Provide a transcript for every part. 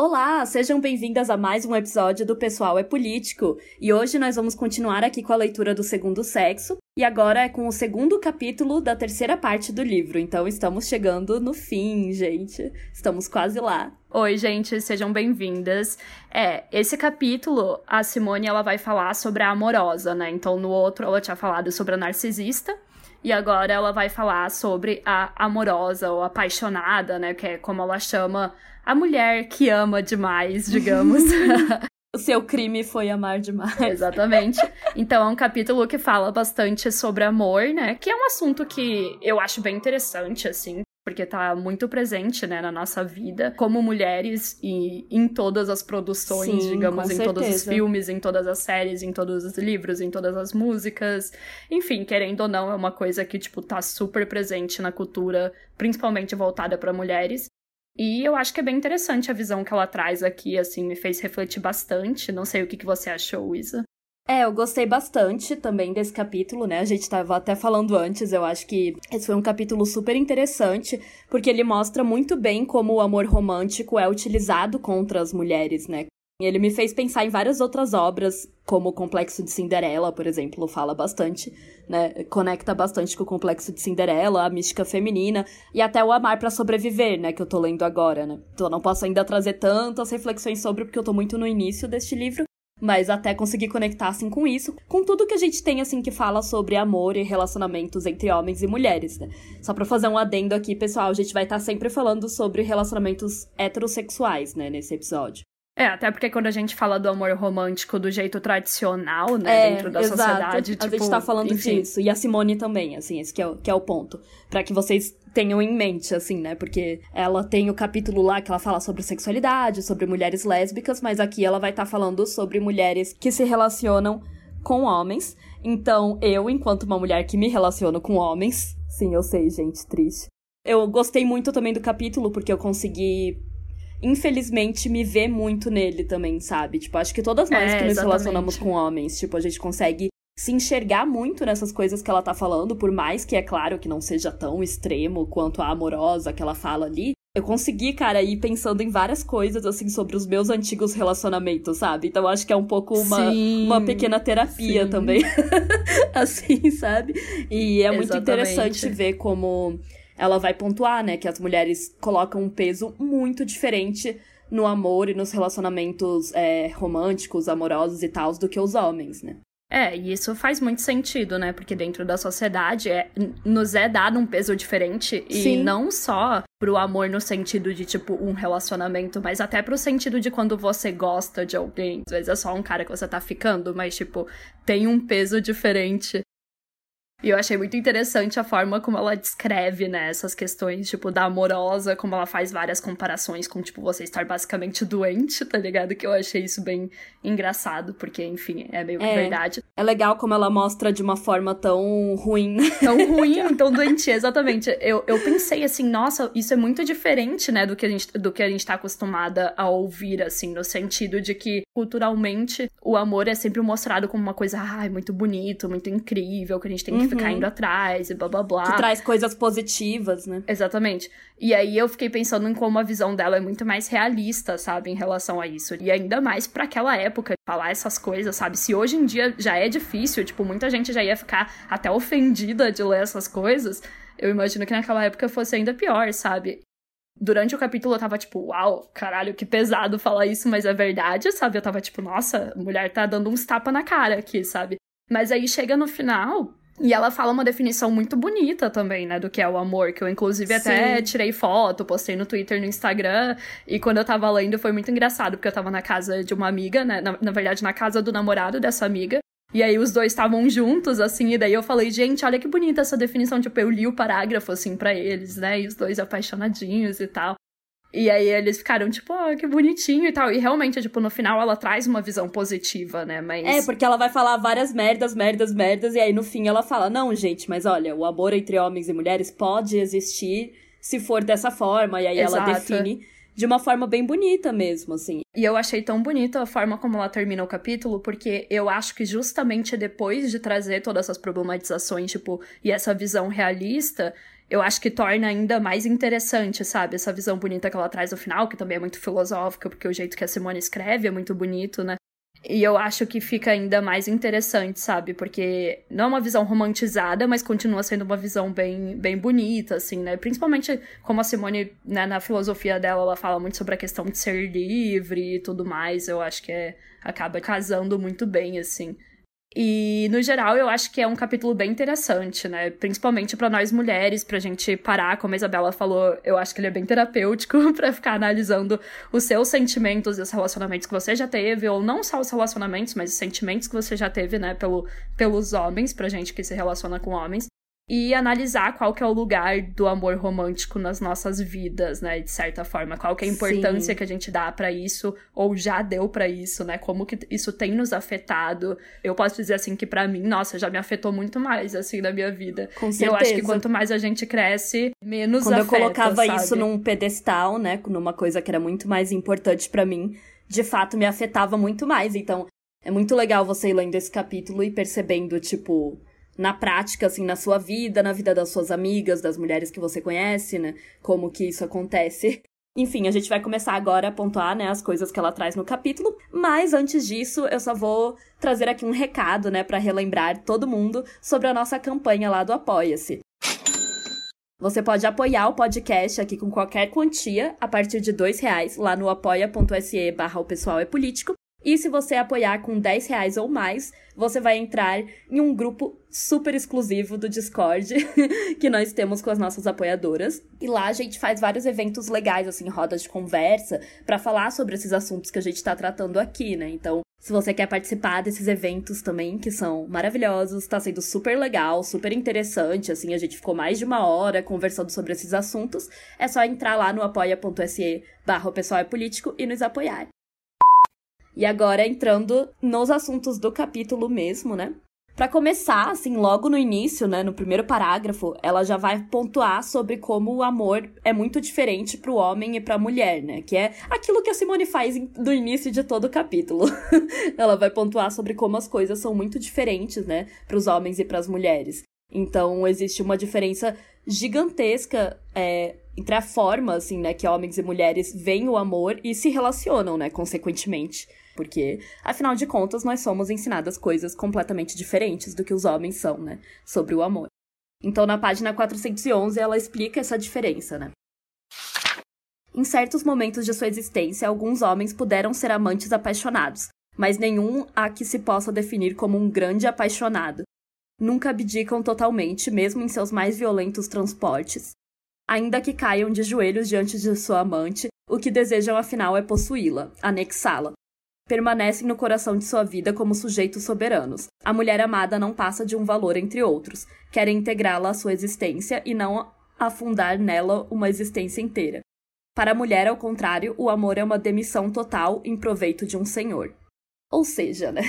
Olá, sejam bem-vindas a mais um episódio do Pessoal é Político. E hoje nós vamos continuar aqui com a leitura do Segundo Sexo, e agora é com o segundo capítulo da terceira parte do livro. Então estamos chegando no fim, gente. Estamos quase lá. Oi, gente, sejam bem-vindas. É, esse capítulo, a Simone ela vai falar sobre a amorosa, né? Então no outro ela tinha falado sobre a narcisista. E agora ela vai falar sobre a amorosa ou apaixonada, né? Que é como ela chama a mulher que ama demais, digamos. o seu crime foi amar demais. Exatamente. Então é um capítulo que fala bastante sobre amor, né? Que é um assunto que eu acho bem interessante, assim porque tá muito presente, né, na nossa vida, como mulheres e em todas as produções, Sim, digamos, em certeza. todos os filmes, em todas as séries, em todos os livros, em todas as músicas. Enfim, querendo ou não, é uma coisa que, tipo, tá super presente na cultura, principalmente voltada para mulheres. E eu acho que é bem interessante a visão que ela traz aqui, assim, me fez refletir bastante. Não sei o que, que você achou, Isa. É, eu gostei bastante também desse capítulo, né? A gente tava até falando antes, eu acho que esse foi um capítulo super interessante, porque ele mostra muito bem como o amor romântico é utilizado contra as mulheres, né? Ele me fez pensar em várias outras obras, como o Complexo de Cinderela, por exemplo, fala bastante, né? Conecta bastante com o Complexo de Cinderela, a mística feminina e até o Amar para Sobreviver, né? Que eu tô lendo agora, né? Então eu não posso ainda trazer tantas reflexões sobre, porque eu tô muito no início deste livro, mas até conseguir conectar assim com isso, com tudo que a gente tem assim que fala sobre amor e relacionamentos entre homens e mulheres, né? Só para fazer um adendo aqui, pessoal, a gente vai estar tá sempre falando sobre relacionamentos heterossexuais, né, nesse episódio. É, até porque quando a gente fala do amor romântico do jeito tradicional, né, é, dentro da exato. sociedade, tipo, a gente tá falando enfim. disso. E a Simone também, assim, esse que é o, que é o ponto. para que vocês tenham em mente, assim, né, porque ela tem o capítulo lá que ela fala sobre sexualidade, sobre mulheres lésbicas, mas aqui ela vai estar tá falando sobre mulheres que se relacionam com homens. Então, eu, enquanto uma mulher que me relaciono com homens, sim, eu sei, gente, triste. Eu gostei muito também do capítulo porque eu consegui infelizmente, me vê muito nele também, sabe? Tipo, acho que todas nós é, que nos exatamente. relacionamos com homens, tipo, a gente consegue se enxergar muito nessas coisas que ela tá falando, por mais que é claro que não seja tão extremo quanto a amorosa que ela fala ali. Eu consegui, cara, ir pensando em várias coisas, assim, sobre os meus antigos relacionamentos, sabe? Então acho que é um pouco uma, sim, uma pequena terapia sim. também. assim, sabe? E é muito interessante ver como ela vai pontuar, né, que as mulheres colocam um peso muito diferente no amor e nos relacionamentos é, românticos, amorosos e tal, do que os homens, né? É, e isso faz muito sentido, né? Porque dentro da sociedade é, nos é dado um peso diferente. E Sim. não só pro amor no sentido de, tipo, um relacionamento, mas até pro sentido de quando você gosta de alguém. Às vezes é só um cara que você tá ficando, mas, tipo, tem um peso diferente e eu achei muito interessante a forma como ela descreve, né, essas questões, tipo, da amorosa, como ela faz várias comparações com, tipo, você estar basicamente doente, tá ligado? Que eu achei isso bem engraçado, porque, enfim, é meio que é, verdade. É legal como ela mostra de uma forma tão ruim. Tão ruim, tão doente, exatamente. Eu, eu pensei assim, nossa, isso é muito diferente, né, do que, a gente, do que a gente tá acostumada a ouvir, assim, no sentido de que, culturalmente, o amor é sempre mostrado como uma coisa, ai, muito bonito, muito incrível, que a gente tem que. Ficar indo atrás e blá blá blá. Que traz coisas positivas, né? Exatamente. E aí eu fiquei pensando em como a visão dela é muito mais realista, sabe, em relação a isso. E ainda mais para aquela época, falar essas coisas, sabe? Se hoje em dia já é difícil, tipo, muita gente já ia ficar até ofendida de ler essas coisas, eu imagino que naquela época fosse ainda pior, sabe? Durante o capítulo eu tava tipo, uau, caralho, que pesado falar isso, mas é verdade, sabe? Eu tava tipo, nossa, a mulher tá dando uns tapa na cara aqui, sabe? Mas aí chega no final, e ela fala uma definição muito bonita também, né, do que é o amor, que eu inclusive até Sim. tirei foto, postei no Twitter, no Instagram, e quando eu tava lendo foi muito engraçado, porque eu tava na casa de uma amiga, né, na, na verdade na casa do namorado dessa amiga, e aí os dois estavam juntos, assim, e daí eu falei, gente, olha que bonita essa definição, tipo, eu li o parágrafo, assim, para eles, né, e os dois apaixonadinhos e tal. E aí eles ficaram tipo, oh, que bonitinho e tal. E realmente, tipo, no final ela traz uma visão positiva, né? Mas. É, porque ela vai falar várias merdas, merdas, merdas, e aí no fim ela fala: não, gente, mas olha, o amor entre homens e mulheres pode existir se for dessa forma. E aí Exato. ela define de uma forma bem bonita mesmo, assim. E eu achei tão bonita a forma como ela termina o capítulo, porque eu acho que justamente depois de trazer todas essas problematizações, tipo, e essa visão realista, eu acho que torna ainda mais interessante, sabe? Essa visão bonita que ela traz no final, que também é muito filosófica, porque o jeito que a Simone escreve é muito bonito, né? E eu acho que fica ainda mais interessante, sabe? Porque não é uma visão romantizada, mas continua sendo uma visão bem, bem bonita, assim, né? Principalmente como a Simone, né, na filosofia dela, ela fala muito sobre a questão de ser livre e tudo mais. Eu acho que é, acaba casando muito bem, assim. E, no geral, eu acho que é um capítulo bem interessante, né? Principalmente para nós mulheres, pra gente parar, como a Isabela falou, eu acho que ele é bem terapêutico para ficar analisando os seus sentimentos e os relacionamentos que você já teve, ou não só os relacionamentos, mas os sentimentos que você já teve, né, pelo, pelos homens, pra gente que se relaciona com homens e analisar qual que é o lugar do amor romântico nas nossas vidas, né, de certa forma, qual que é a importância Sim. que a gente dá para isso ou já deu para isso, né? Como que isso tem nos afetado? Eu posso dizer assim que para mim, nossa, já me afetou muito mais assim na minha vida. Com certeza. Eu acho que quanto mais a gente cresce, menos Quando afeta, eu colocava sabe? isso num pedestal, né, numa coisa que era muito mais importante para mim, de fato me afetava muito mais. Então, é muito legal você ir lendo esse capítulo e percebendo, tipo, na prática, assim, na sua vida, na vida das suas amigas, das mulheres que você conhece, né? Como que isso acontece. Enfim, a gente vai começar agora a pontuar, né, as coisas que ela traz no capítulo, mas antes disso, eu só vou trazer aqui um recado, né, para relembrar todo mundo sobre a nossa campanha lá do Apoia-se. Você pode apoiar o podcast aqui com qualquer quantia a partir de dois reais lá no apoia.se barra o pessoal é político e se você apoiar com 10 reais ou mais, você vai entrar em um grupo super exclusivo do Discord que nós temos com as nossas apoiadoras. E lá a gente faz vários eventos legais, assim, rodas de conversa, para falar sobre esses assuntos que a gente tá tratando aqui, né? Então, se você quer participar desses eventos também, que são maravilhosos, tá sendo super legal, super interessante, assim, a gente ficou mais de uma hora conversando sobre esses assuntos, é só entrar lá no apoia.se barra pessoal é político e nos apoiar. E agora entrando nos assuntos do capítulo mesmo, né? Para começar, assim, logo no início, né, no primeiro parágrafo, ela já vai pontuar sobre como o amor é muito diferente para o homem e para a mulher, né? Que é aquilo que a Simone faz no início de todo o capítulo. ela vai pontuar sobre como as coisas são muito diferentes, né, para os homens e para as mulheres. Então, existe uma diferença gigantesca é, entre a forma, assim, né, que homens e mulheres veem o amor e se relacionam, né, consequentemente porque, afinal de contas, nós somos ensinadas coisas completamente diferentes do que os homens são, né? Sobre o amor. Então, na página 411, ela explica essa diferença, né? Em certos momentos de sua existência, alguns homens puderam ser amantes apaixonados, mas nenhum há que se possa definir como um grande apaixonado. Nunca abdicam totalmente, mesmo em seus mais violentos transportes. Ainda que caiam de joelhos diante de sua amante, o que desejam afinal é possuí-la, anexá-la, permanecem no coração de sua vida como sujeitos soberanos. A mulher amada não passa de um valor entre outros, querem integrá-la à sua existência e não afundar nela uma existência inteira. Para a mulher, ao contrário, o amor é uma demissão total em proveito de um senhor. Ou seja, né?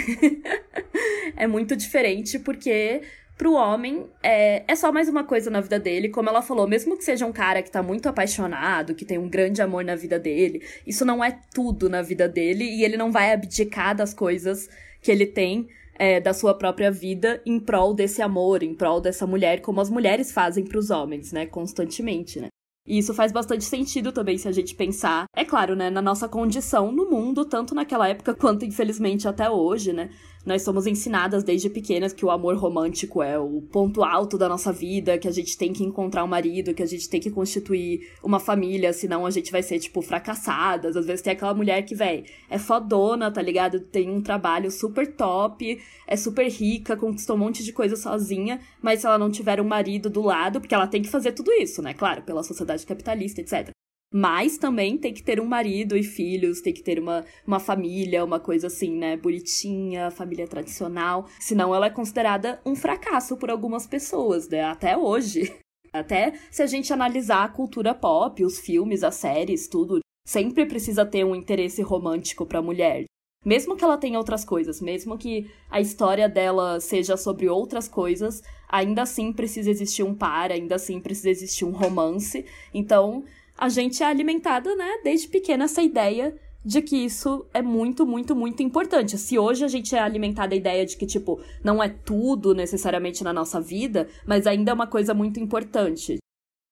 é muito diferente porque pro homem é, é só mais uma coisa na vida dele. Como ela falou, mesmo que seja um cara que tá muito apaixonado, que tem um grande amor na vida dele, isso não é tudo na vida dele e ele não vai abdicar das coisas que ele tem é, da sua própria vida em prol desse amor, em prol dessa mulher, como as mulheres fazem para os homens, né? Constantemente, né? E isso faz bastante sentido também se a gente pensar, é claro, né, na nossa condição no mundo, tanto naquela época quanto infelizmente até hoje, né? Nós somos ensinadas desde pequenas que o amor romântico é o ponto alto da nossa vida, que a gente tem que encontrar um marido, que a gente tem que constituir uma família, senão a gente vai ser, tipo, fracassadas. Às vezes tem aquela mulher que, véi, é fodona, tá ligado? Tem um trabalho super top, é super rica, conquistou um monte de coisa sozinha, mas se ela não tiver um marido do lado, porque ela tem que fazer tudo isso, né? Claro, pela sociedade capitalista, etc. Mas também tem que ter um marido e filhos, tem que ter uma, uma família, uma coisa assim, né? Bonitinha, família tradicional. Senão ela é considerada um fracasso por algumas pessoas, né? Até hoje. Até se a gente analisar a cultura pop, os filmes, as séries, tudo, sempre precisa ter um interesse romântico pra mulher. Mesmo que ela tenha outras coisas, mesmo que a história dela seja sobre outras coisas, ainda assim precisa existir um par, ainda assim precisa existir um romance. Então, a gente é alimentada, né, desde pequena essa ideia de que isso é muito, muito, muito importante. Se hoje a gente é alimentada a ideia de que, tipo, não é tudo necessariamente na nossa vida, mas ainda é uma coisa muito importante.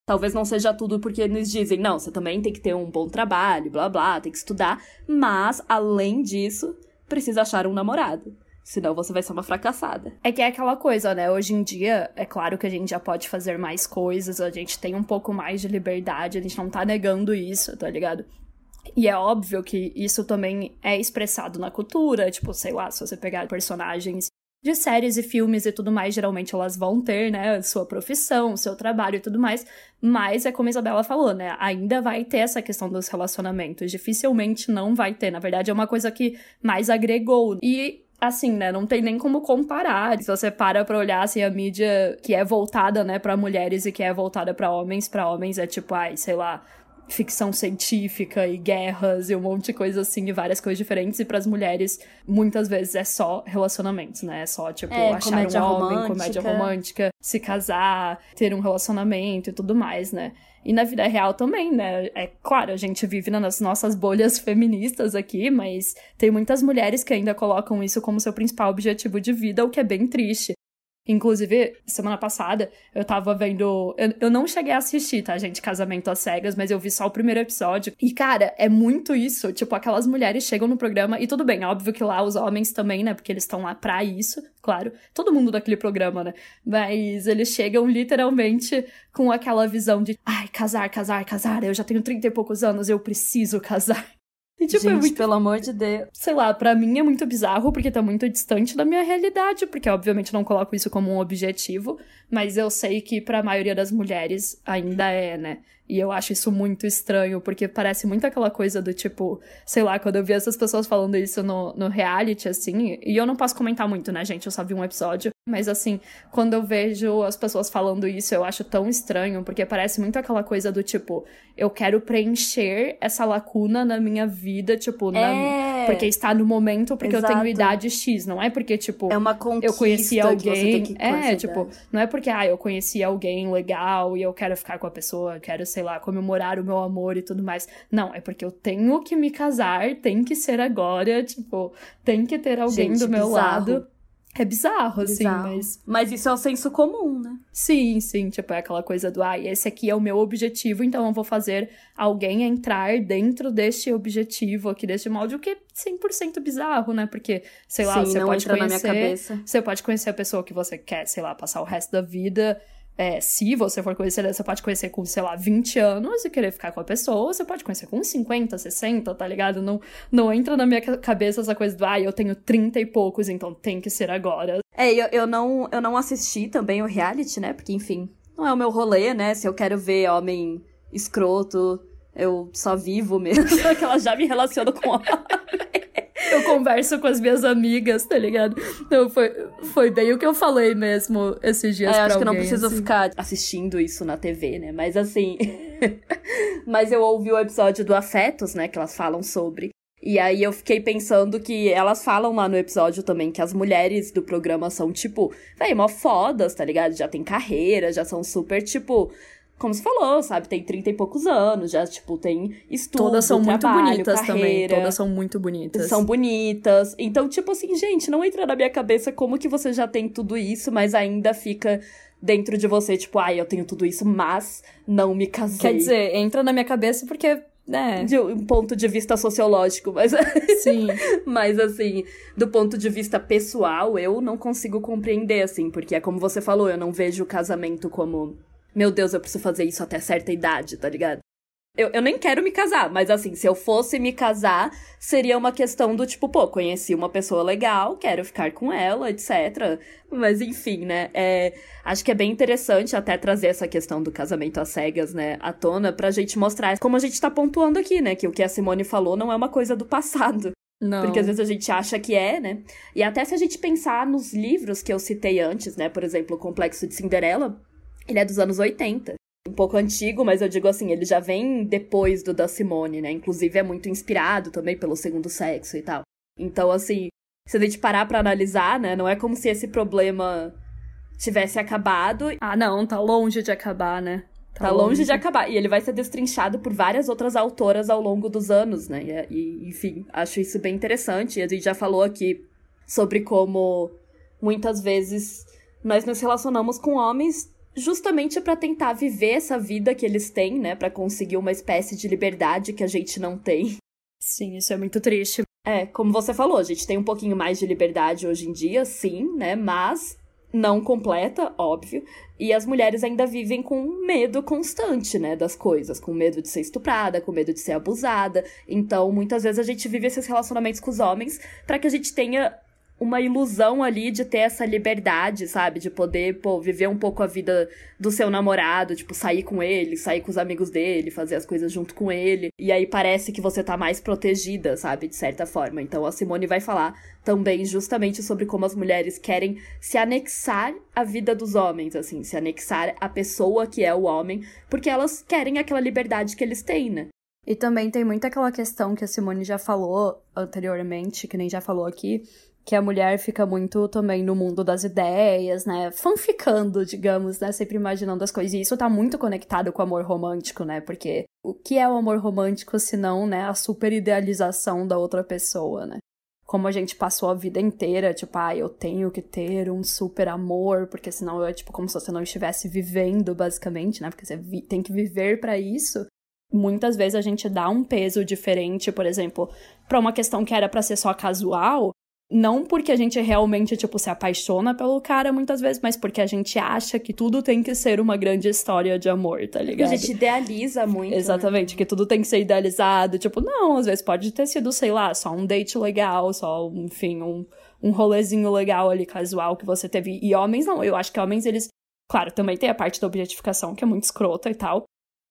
Talvez não seja tudo porque nos dizem, não, você também tem que ter um bom trabalho, blá blá, tem que estudar, mas, além disso, precisa achar um namorado. Senão você vai ser uma fracassada. É que é aquela coisa, né? Hoje em dia, é claro que a gente já pode fazer mais coisas, a gente tem um pouco mais de liberdade, a gente não tá negando isso, tá ligado? E é óbvio que isso também é expressado na cultura, tipo, sei lá, se você pegar personagens de séries e filmes e tudo mais, geralmente elas vão ter, né, sua profissão, seu trabalho e tudo mais, mas é como a Isabela falou, né, ainda vai ter essa questão dos relacionamentos, dificilmente não vai ter, na verdade é uma coisa que mais agregou. E assim, né, não tem nem como comparar. Se você para pra olhar, assim, a mídia que é voltada, né, para mulheres e que é voltada para homens, para homens é tipo, ai, sei lá, ficção científica e guerras e um monte de coisa assim, e várias coisas diferentes. E para as mulheres, muitas vezes é só relacionamentos, né? É só, tipo, é, achar um homem, romântica. comédia romântica, se casar, ter um relacionamento e tudo mais, né? E na vida real também, né? É claro, a gente vive nas nossas bolhas feministas aqui, mas tem muitas mulheres que ainda colocam isso como seu principal objetivo de vida, o que é bem triste. Inclusive, semana passada, eu tava vendo. Eu, eu não cheguei a assistir, tá, gente? Casamento às cegas, mas eu vi só o primeiro episódio. E, cara, é muito isso. Tipo, aquelas mulheres chegam no programa, e tudo bem, óbvio que lá os homens também, né? Porque eles estão lá pra isso, claro. Todo mundo daquele programa, né? Mas eles chegam literalmente com aquela visão de ai, casar, casar, casar. Eu já tenho 30 e poucos anos, eu preciso casar. E, tipo, Gente, é muito pelo amor de Deus. sei lá, pra mim é muito bizarro porque tá muito distante da minha realidade, porque obviamente não coloco isso como um objetivo, mas eu sei que pra maioria das mulheres ainda é, né? E eu acho isso muito estranho, porque parece muito aquela coisa do tipo, sei lá, quando eu vi essas pessoas falando isso no, no reality, assim, e eu não posso comentar muito, né, gente? Eu só vi um episódio. Mas assim, quando eu vejo as pessoas falando isso, eu acho tão estranho, porque parece muito aquela coisa do tipo, eu quero preencher essa lacuna na minha vida, tipo, na- É. porque está no momento, porque eu Exato. tenho idade X, não é porque, tipo, É uma conquista eu conheci alguém. é, tipo, não é porque, ah, eu conheci alguém legal e eu quero ficar com a pessoa, quero, sei lá, comemorar o meu amor e tudo mais. Não, é porque eu tenho que me casar, tem que ser agora, tipo, tem que ter alguém Gente, do meu bizarro. lado. É bizarro, assim, Bizarro. mas. Mas isso é o senso comum, né? Sim, sim, tipo, é aquela coisa do, ah, esse aqui é o meu objetivo, então eu vou fazer alguém entrar dentro deste objetivo aqui, deste molde, o que é 100% bizarro, né? Porque, sei lá, Sim, você pode entra na minha conhecer. cabeça. Você pode conhecer a pessoa que você quer, sei lá, passar o resto da vida. É, se você for conhecer, você pode conhecer com, sei lá, 20 anos e querer ficar com a pessoa. Você pode conhecer com 50, 60, tá ligado? Não, não entra na minha ca- cabeça essa coisa do, ah, eu tenho 30 e poucos, então tem que ser agora. É, eu, eu, não, eu não assisti também o reality, né? Porque, enfim, não é o meu rolê, né? Se eu quero ver homem escroto, eu só vivo mesmo. que ela já me relaciona com homem. Eu converso com as minhas amigas, tá ligado? Então foi, foi bem o que eu falei mesmo esses dias É, pra acho que eu não alguém, preciso assim. ficar assistindo isso na TV, né? Mas assim. Mas eu ouvi o episódio do Afetos, né? Que elas falam sobre. E aí eu fiquei pensando que elas falam lá no episódio também que as mulheres do programa são, tipo, véi, mó fodas, tá ligado? Já tem carreira, já são super, tipo. Como você falou, sabe? Tem 30 e poucos anos, já, tipo, tem estudo, Todas são muito trabalho, bonitas também. carreira. Todas são muito bonitas. São bonitas. Então, tipo assim, gente, não entra na minha cabeça como que você já tem tudo isso, mas ainda fica dentro de você, tipo, ai, eu tenho tudo isso, mas não me casei. Quer dizer, entra na minha cabeça porque, né? De um ponto de vista sociológico, mas, Sim. mas assim, do ponto de vista pessoal, eu não consigo compreender, assim, porque é como você falou, eu não vejo o casamento como, meu Deus, eu preciso fazer isso até certa idade, tá ligado? Eu, eu nem quero me casar, mas assim, se eu fosse me casar, seria uma questão do tipo, pô, conheci uma pessoa legal, quero ficar com ela, etc. Mas enfim, né? É, acho que é bem interessante até trazer essa questão do casamento às cegas, né, à tona, pra gente mostrar como a gente tá pontuando aqui, né? Que o que a Simone falou não é uma coisa do passado. Não. Porque às vezes a gente acha que é, né? E até se a gente pensar nos livros que eu citei antes, né? Por exemplo, o Complexo de Cinderela. Ele é dos anos 80. Um pouco antigo, mas eu digo assim, ele já vem depois do da Simone, né? Inclusive é muito inspirado também pelo segundo sexo e tal. Então, assim, se a gente parar pra analisar, né? Não é como se esse problema tivesse acabado. Ah, não, tá longe de acabar, né? Tá, longe. longe de acabar. E ele vai ser destrinchado por várias outras autoras ao longo dos anos, né? E, e, enfim, acho isso bem interessante. E a gente já falou aqui sobre como muitas vezes nós nos relacionamos com homens justamente para tentar viver essa vida que eles têm, né? Para conseguir uma espécie de liberdade que a gente não tem. Sim, isso é muito triste. É, como você falou, a gente tem um pouquinho mais de liberdade hoje em dia, sim, né? Mas não completa, óbvio, e as mulheres ainda vivem com medo constante, né, das coisas, com medo de ser estuprada, com medo de ser abusada. Então, muitas vezes a gente vive esses relacionamentos com os homens para que a gente tenha uma ilusão ali de ter essa liberdade, sabe? De poder, pô, viver um pouco a vida do seu namorado, tipo, sair com ele, sair com os amigos dele, fazer as coisas junto com ele. E aí parece que você tá mais protegida, sabe? De certa forma. Então a Simone vai falar também justamente sobre como as mulheres querem se anexar à vida dos homens, assim, se anexar à pessoa que é o homem, porque elas querem aquela liberdade que eles têm, né? E também tem muito aquela questão que a Simone já falou anteriormente, que nem já falou aqui, que a mulher fica muito também no mundo das ideias, né? Fanficando, digamos, né? Sempre imaginando as coisas. E isso tá muito conectado com o amor romântico, né? Porque o que é o amor romântico se não, né, a super idealização da outra pessoa, né? Como a gente passou a vida inteira, tipo, ah, eu tenho que ter um super amor, porque senão é tipo como se você não estivesse vivendo, basicamente, né? Porque você tem que viver para isso. Muitas vezes a gente dá um peso diferente, por exemplo, para uma questão que era para ser só casual, não porque a gente realmente, tipo, se apaixona pelo cara muitas vezes, mas porque a gente acha que tudo tem que ser uma grande história de amor, tá ligado? A gente idealiza muito. Né? Exatamente, né? que tudo tem que ser idealizado. Tipo, não, às vezes pode ter sido, sei lá, só um date legal, só, enfim, um, um rolezinho legal ali, casual que você teve. E homens não, eu acho que homens, eles. Claro, também tem a parte da objetificação, que é muito escrota e tal.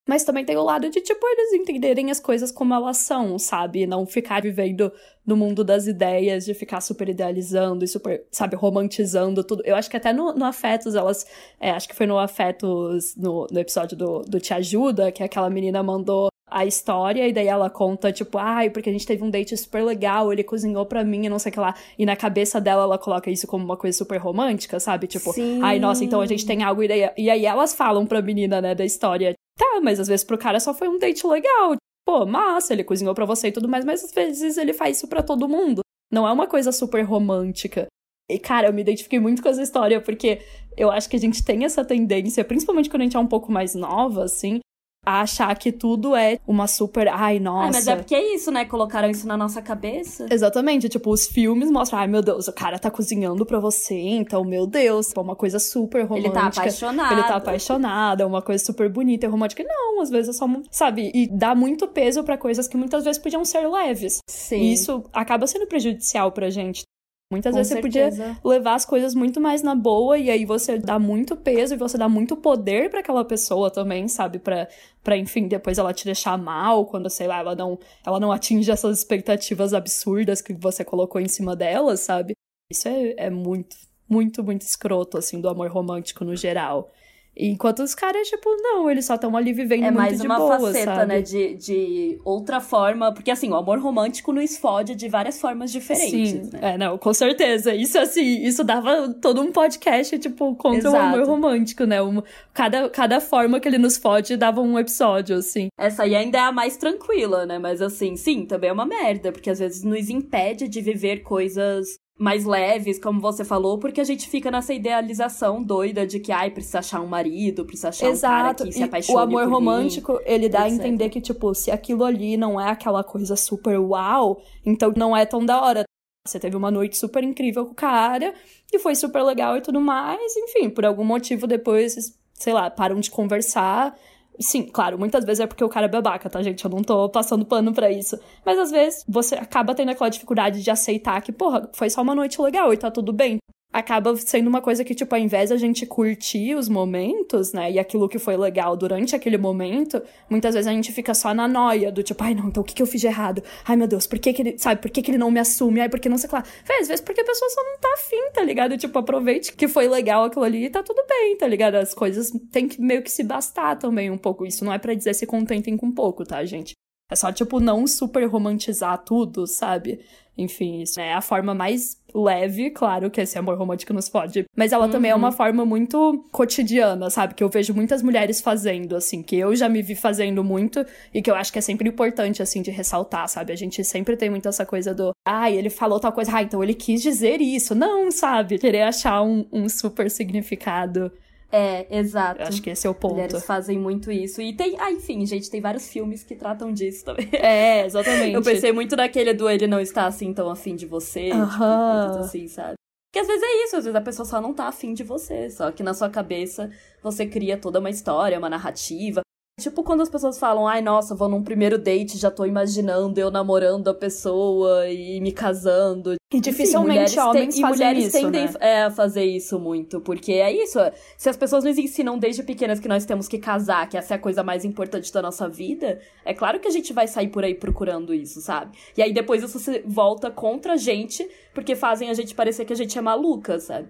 Mas também tem o lado de, tipo, eles entenderem as coisas como elas são, sabe? Não ficar vivendo no mundo das ideias, de ficar super idealizando e super, sabe, romantizando tudo. Eu acho que até no, no Afetos, elas. É, acho que foi no Afetos, no, no episódio do, do Te Ajuda, que aquela menina mandou a história, e daí ela conta, tipo, ai, porque a gente teve um date super legal, ele cozinhou pra mim e não sei o que lá. E na cabeça dela ela coloca isso como uma coisa super romântica, sabe? Tipo, Sim. ai, nossa, então a gente tem algo. E, daí, e aí elas falam pra menina, né, da história, Tá, mas às vezes pro cara só foi um date legal. Pô, massa, ele cozinhou para você e tudo mais, mas às vezes ele faz isso para todo mundo. Não é uma coisa super romântica. E, cara, eu me identifiquei muito com essa história, porque eu acho que a gente tem essa tendência, principalmente quando a gente é um pouco mais nova, assim, a achar que tudo é uma super. Ai, nossa. Ah, mas é porque é isso, né? Colocaram isso na nossa cabeça. Exatamente. Tipo, os filmes mostram, ai meu Deus, o cara tá cozinhando pra você, então, meu Deus, é uma coisa super romântica. Ele tá apaixonado. Ele tá apaixonado, é uma coisa super bonita e romântica. Não, às vezes é só. Sabe? E dá muito peso para coisas que muitas vezes podiam ser leves. Sim. E isso acaba sendo prejudicial pra gente. Muitas Com vezes certeza. você podia levar as coisas muito mais na boa e aí você dá muito peso e você dá muito poder para aquela pessoa também, sabe? Pra, pra, enfim, depois ela te deixar mal quando, sei lá, ela não, ela não atinge essas expectativas absurdas que você colocou em cima dela, sabe? Isso é, é muito, muito, muito escroto, assim, do amor romântico no geral. Enquanto os caras, tipo, não, eles só estão ali vivendo é muito de boa, É mais uma faceta, sabe? né, de, de outra forma, porque assim, o amor romântico nos fode de várias formas diferentes, Sim, né? é, não, com certeza. Isso, assim, isso dava todo um podcast, tipo, contra Exato. o amor romântico, né? Um, cada, cada forma que ele nos fode dava um episódio, assim. Essa aí ainda é a mais tranquila, né? Mas assim, sim, também é uma merda, porque às vezes nos impede de viver coisas mais leves, como você falou, porque a gente fica nessa idealização doida de que, ai, precisa achar um marido, precisa achar Exato. um cara que se apaixone O amor romântico, mim, ele dá etc. a entender que, tipo, se aquilo ali não é aquela coisa super uau, então não é tão da hora. Você teve uma noite super incrível com o cara, e foi super legal e tudo mais, enfim, por algum motivo depois, sei lá, param de conversar, Sim, claro, muitas vezes é porque o cara é babaca, tá, gente? Eu não tô passando pano para isso. Mas às vezes você acaba tendo aquela dificuldade de aceitar que, porra, foi só uma noite legal e tá tudo bem. Acaba sendo uma coisa que, tipo, ao invés a gente curtir os momentos, né, e aquilo que foi legal durante aquele momento, muitas vezes a gente fica só na noia do tipo, ai não, então o que, que eu fiz de errado? Ai meu Deus, por que, que ele, sabe, por que, que ele não me assume? Ai, porque não sei lá. Véi, às vezes porque a pessoa só não tá afim, tá ligado? Tipo, aproveite que foi legal aquilo ali e tá tudo bem, tá ligado? As coisas tem que meio que se bastar também um pouco. Isso não é para dizer se contentem com pouco, tá, gente? É só, tipo, não super romantizar tudo, sabe? Enfim, isso é a forma mais leve, claro que esse amor romântico nos fode. Mas ela uhum. também é uma uhum. forma muito cotidiana, sabe? Que eu vejo muitas mulheres fazendo, assim, que eu já me vi fazendo muito e que eu acho que é sempre importante, assim, de ressaltar, sabe? A gente sempre tem muito essa coisa do, ai, ah, ele falou tal coisa, ah, então ele quis dizer isso. Não, sabe? Querer achar um, um super significado é, exato. Eu acho que esse é o ponto. Mulheres fazem muito isso. E tem, ah, enfim, gente, tem vários filmes que tratam disso também. É, exatamente. Eu pensei muito naquele do ele não está assim tão afim de você, uh -huh. tipo, assim, sabe? Porque às vezes é isso, às vezes a pessoa só não tá afim de você, só que na sua cabeça você cria toda uma história, uma narrativa. Tipo quando as pessoas falam, ai, nossa, vou num primeiro date, já tô imaginando eu namorando a pessoa e me casando. E dificilmente Sim, homens tem, fazem mulheres isso, tendem né? é, a fazer isso muito, porque é isso. Se as pessoas nos ensinam desde pequenas que nós temos que casar, que essa é a coisa mais importante da nossa vida, é claro que a gente vai sair por aí procurando isso, sabe? E aí depois isso se volta contra a gente, porque fazem a gente parecer que a gente é maluca, sabe?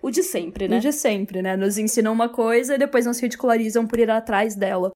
O de sempre, né? O de sempre, né? Nos ensinam uma coisa e depois nos ridicularizam por ir atrás dela.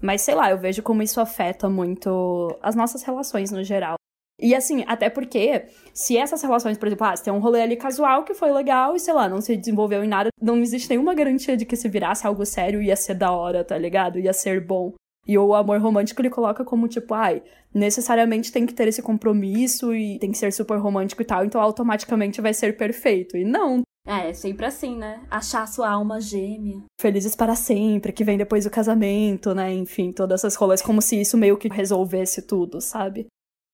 Mas sei lá, eu vejo como isso afeta muito as nossas relações no geral. E assim, até porque, se essas relações, por exemplo, ah, se tem um rolê ali casual que foi legal e sei lá, não se desenvolveu em nada, não existe nenhuma garantia de que se virasse algo sério ia ser da hora, tá ligado? Ia ser bom. E o amor romântico ele coloca como tipo, ai, necessariamente tem que ter esse compromisso e tem que ser super romântico e tal, então automaticamente vai ser perfeito. E não, é, é sempre assim, né? Achar sua alma gêmea. Felizes para sempre, que vem depois do casamento, né? Enfim, todas essas rolês, como se isso meio que resolvesse tudo, sabe?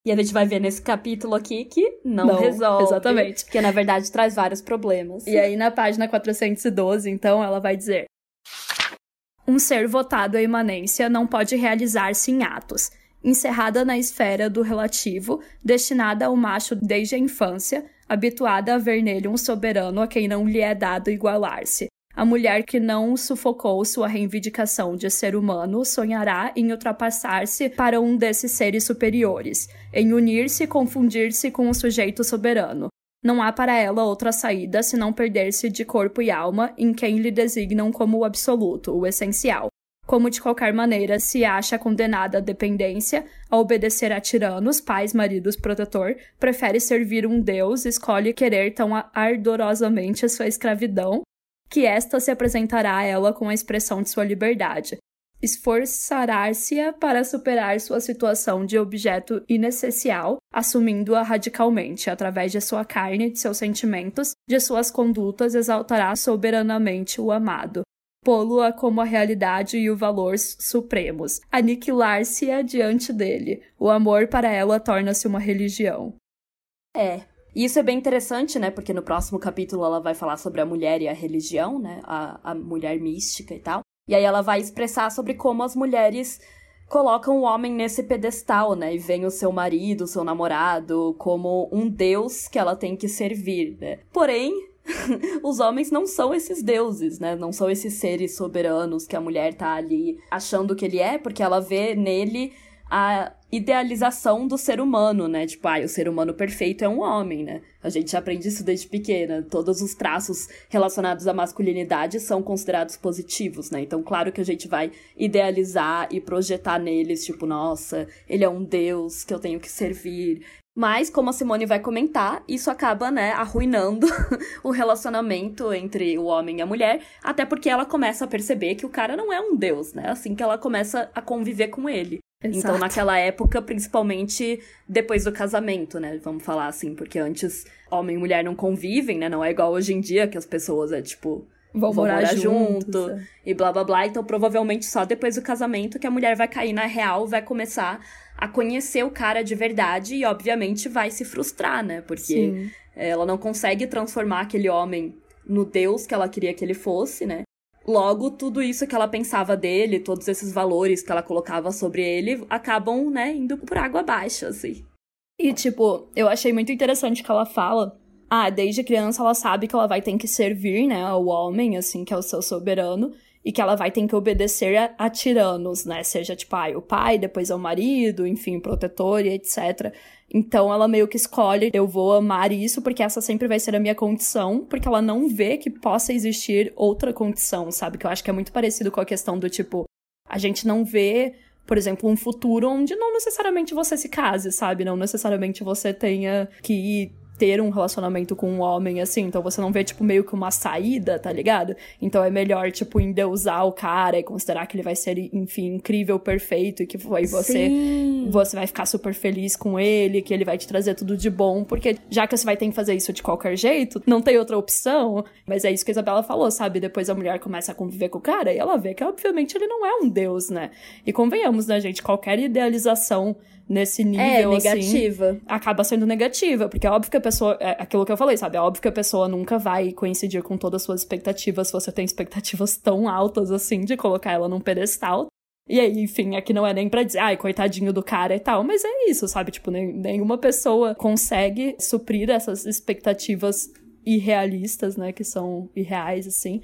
E a gente vai ver nesse capítulo aqui que não, não, resolve. Exatamente. Que na verdade traz vários problemas. E aí na página 412, então, ela vai dizer: Um ser votado à imanência não pode realizar-se em atos. Encerrada na esfera do relativo, destinada ao macho desde a infância, habituada a ver nele um soberano a quem não lhe é dado igualar-se. A mulher que não sufocou sua reivindicação de ser humano sonhará em ultrapassar-se para um desses seres superiores, em unir-se e confundir-se com o sujeito soberano. Não há para ela outra saída senão perder-se de corpo e alma em quem lhe designam como o absoluto, o essencial, como de qualquer maneira se acha condenada à dependência, a obedecer a tiranos, pais, maridos, protetor, prefere servir um Deus, escolhe querer tão ardorosamente a sua escravidão, que esta se apresentará a ela com a expressão de sua liberdade. Esforçará-se-a para superar sua situação de objeto inessencial, assumindo-a radicalmente, através de sua carne, de seus sentimentos, de suas condutas, exaltará soberanamente o amado pô-lo-a como a realidade e o valor supremos, aniquilar-se-a diante dele. O amor para ela torna-se uma religião. É. Isso é bem interessante, né? Porque no próximo capítulo ela vai falar sobre a mulher e a religião, né? A, a mulher mística e tal. E aí ela vai expressar sobre como as mulheres colocam o homem nesse pedestal, né? E vem o seu marido, o seu namorado, como um deus que ela tem que servir, né? Porém, os homens não são esses deuses, né? Não são esses seres soberanos que a mulher tá ali achando que ele é, porque ela vê nele a idealização do ser humano, né? Tipo, ah, o ser humano perfeito é um homem, né? A gente aprende isso desde pequena. Todos os traços relacionados à masculinidade são considerados positivos, né? Então, claro que a gente vai idealizar e projetar neles, tipo, nossa, ele é um deus que eu tenho que servir, mas, como a Simone vai comentar, isso acaba, né, arruinando o relacionamento entre o homem e a mulher, até porque ela começa a perceber que o cara não é um deus, né? Assim que ela começa a conviver com ele. Exato. Então, naquela época, principalmente depois do casamento, né? Vamos falar assim, porque antes homem e mulher não convivem, né? Não é igual hoje em dia que as pessoas é tipo. Vão, vão morar, morar junto é. e blá blá blá. Então, provavelmente só depois do casamento que a mulher vai cair na real, vai começar a conhecer o cara de verdade e, obviamente, vai se frustrar, né? Porque Sim. ela não consegue transformar aquele homem no Deus que ela queria que ele fosse, né? Logo, tudo isso que ela pensava dele, todos esses valores que ela colocava sobre ele, acabam, né, indo por água abaixo, assim. E, tipo, eu achei muito interessante que ela fala ah, desde criança ela sabe que ela vai ter que servir, né, ao homem, assim, que é o seu soberano, e que ela vai ter que obedecer a, a tiranos, né, seja tipo, ah, o pai, depois é o marido, enfim, protetor e etc. Então ela meio que escolhe, eu vou amar isso porque essa sempre vai ser a minha condição, porque ela não vê que possa existir outra condição, sabe? Que eu acho que é muito parecido com a questão do tipo, a gente não vê por exemplo, um futuro onde não necessariamente você se case, sabe? Não necessariamente você tenha que ter um relacionamento com um homem assim, então você não vê, tipo, meio que uma saída, tá ligado? Então é melhor, tipo, endeusar o cara e considerar que ele vai ser, enfim, incrível, perfeito, e que foi você, Sim. você vai ficar super feliz com ele, que ele vai te trazer tudo de bom, porque já que você vai ter que fazer isso de qualquer jeito, não tem outra opção, mas é isso que a Isabela falou, sabe? Depois a mulher começa a conviver com o cara e ela vê que, obviamente, ele não é um deus, né? E convenhamos, né, gente, qualquer idealização nesse é, nível, é, negativa. Assim, acaba sendo negativa, porque é óbvio que a pessoa, é aquilo que eu falei, sabe? É óbvio que a pessoa nunca vai coincidir com todas as suas expectativas se você tem expectativas tão altas assim de colocar ela num pedestal. E aí, enfim, aqui não é nem pra dizer, ai, coitadinho do cara e tal, mas é isso, sabe? Tipo, nenhuma pessoa consegue suprir essas expectativas irrealistas, né? Que são irreais, assim.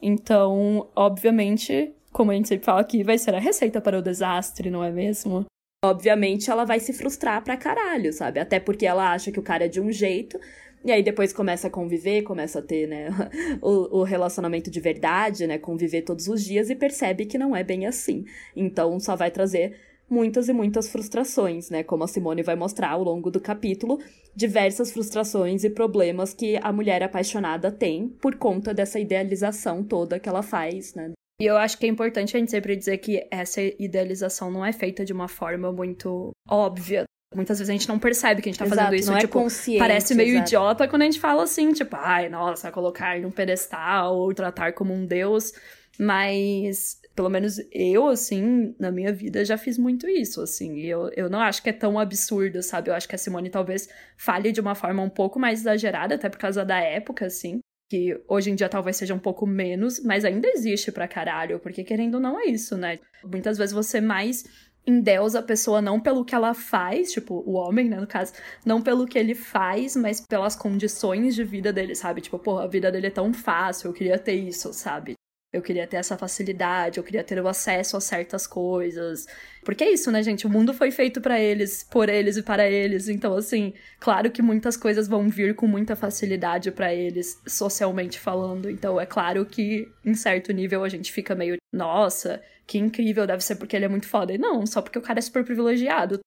Então, obviamente, como a gente sempre fala aqui, vai ser a receita para o desastre, não é mesmo? Obviamente ela vai se frustrar pra caralho, sabe? Até porque ela acha que o cara é de um jeito, e aí depois começa a conviver, começa a ter, né, o, o, relacionamento de verdade, né, conviver todos os dias e percebe que não é bem assim. Então só vai trazer muitas e muitas frustrações, né, como a Simone vai mostrar ao longo do capítulo, diversas frustrações e problemas que a mulher apaixonada tem por conta dessa idealização toda que ela faz, né, e eu acho que é importante a gente sempre dizer que essa idealização não é feita de uma forma muito óbvia. Muitas vezes a gente não percebe que a gente tá exato, fazendo isso. Não é tipo, é consciente, parece meio exato. idiota quando a gente fala assim, tipo, ai, nossa, colocar num pedestal ou tratar como um deus. Mas, pelo menos eu, assim, na minha vida, já fiz muito isso, assim. E eu, eu não acho que é tão absurdo, sabe? Eu acho que a Simone talvez fale de uma forma um pouco mais exagerada, até por causa da época, assim que hoje em dia talvez seja um pouco menos, mas ainda existe pra caralho, porque querendo ou não é isso, né? Muitas vezes você mais endeusa a pessoa não pelo que ela faz, tipo, o homem, né, no caso, não pelo que ele faz, mas pelas condições de vida dele, sabe? Tipo, pô, a vida dele é tão fácil, eu queria ter isso, sabe? Eu queria ter essa facilidade, eu queria ter o acesso a certas coisas. Porque é isso, né, gente? O mundo foi feito para eles, por eles e para eles. Então, assim, claro que muitas coisas vão vir com muita facilidade para eles, socialmente falando. Então, é claro que, em certo nível, a gente fica meio, nossa, que incrível, deve ser porque ele é muito foda. E não, só porque o cara é super privilegiado.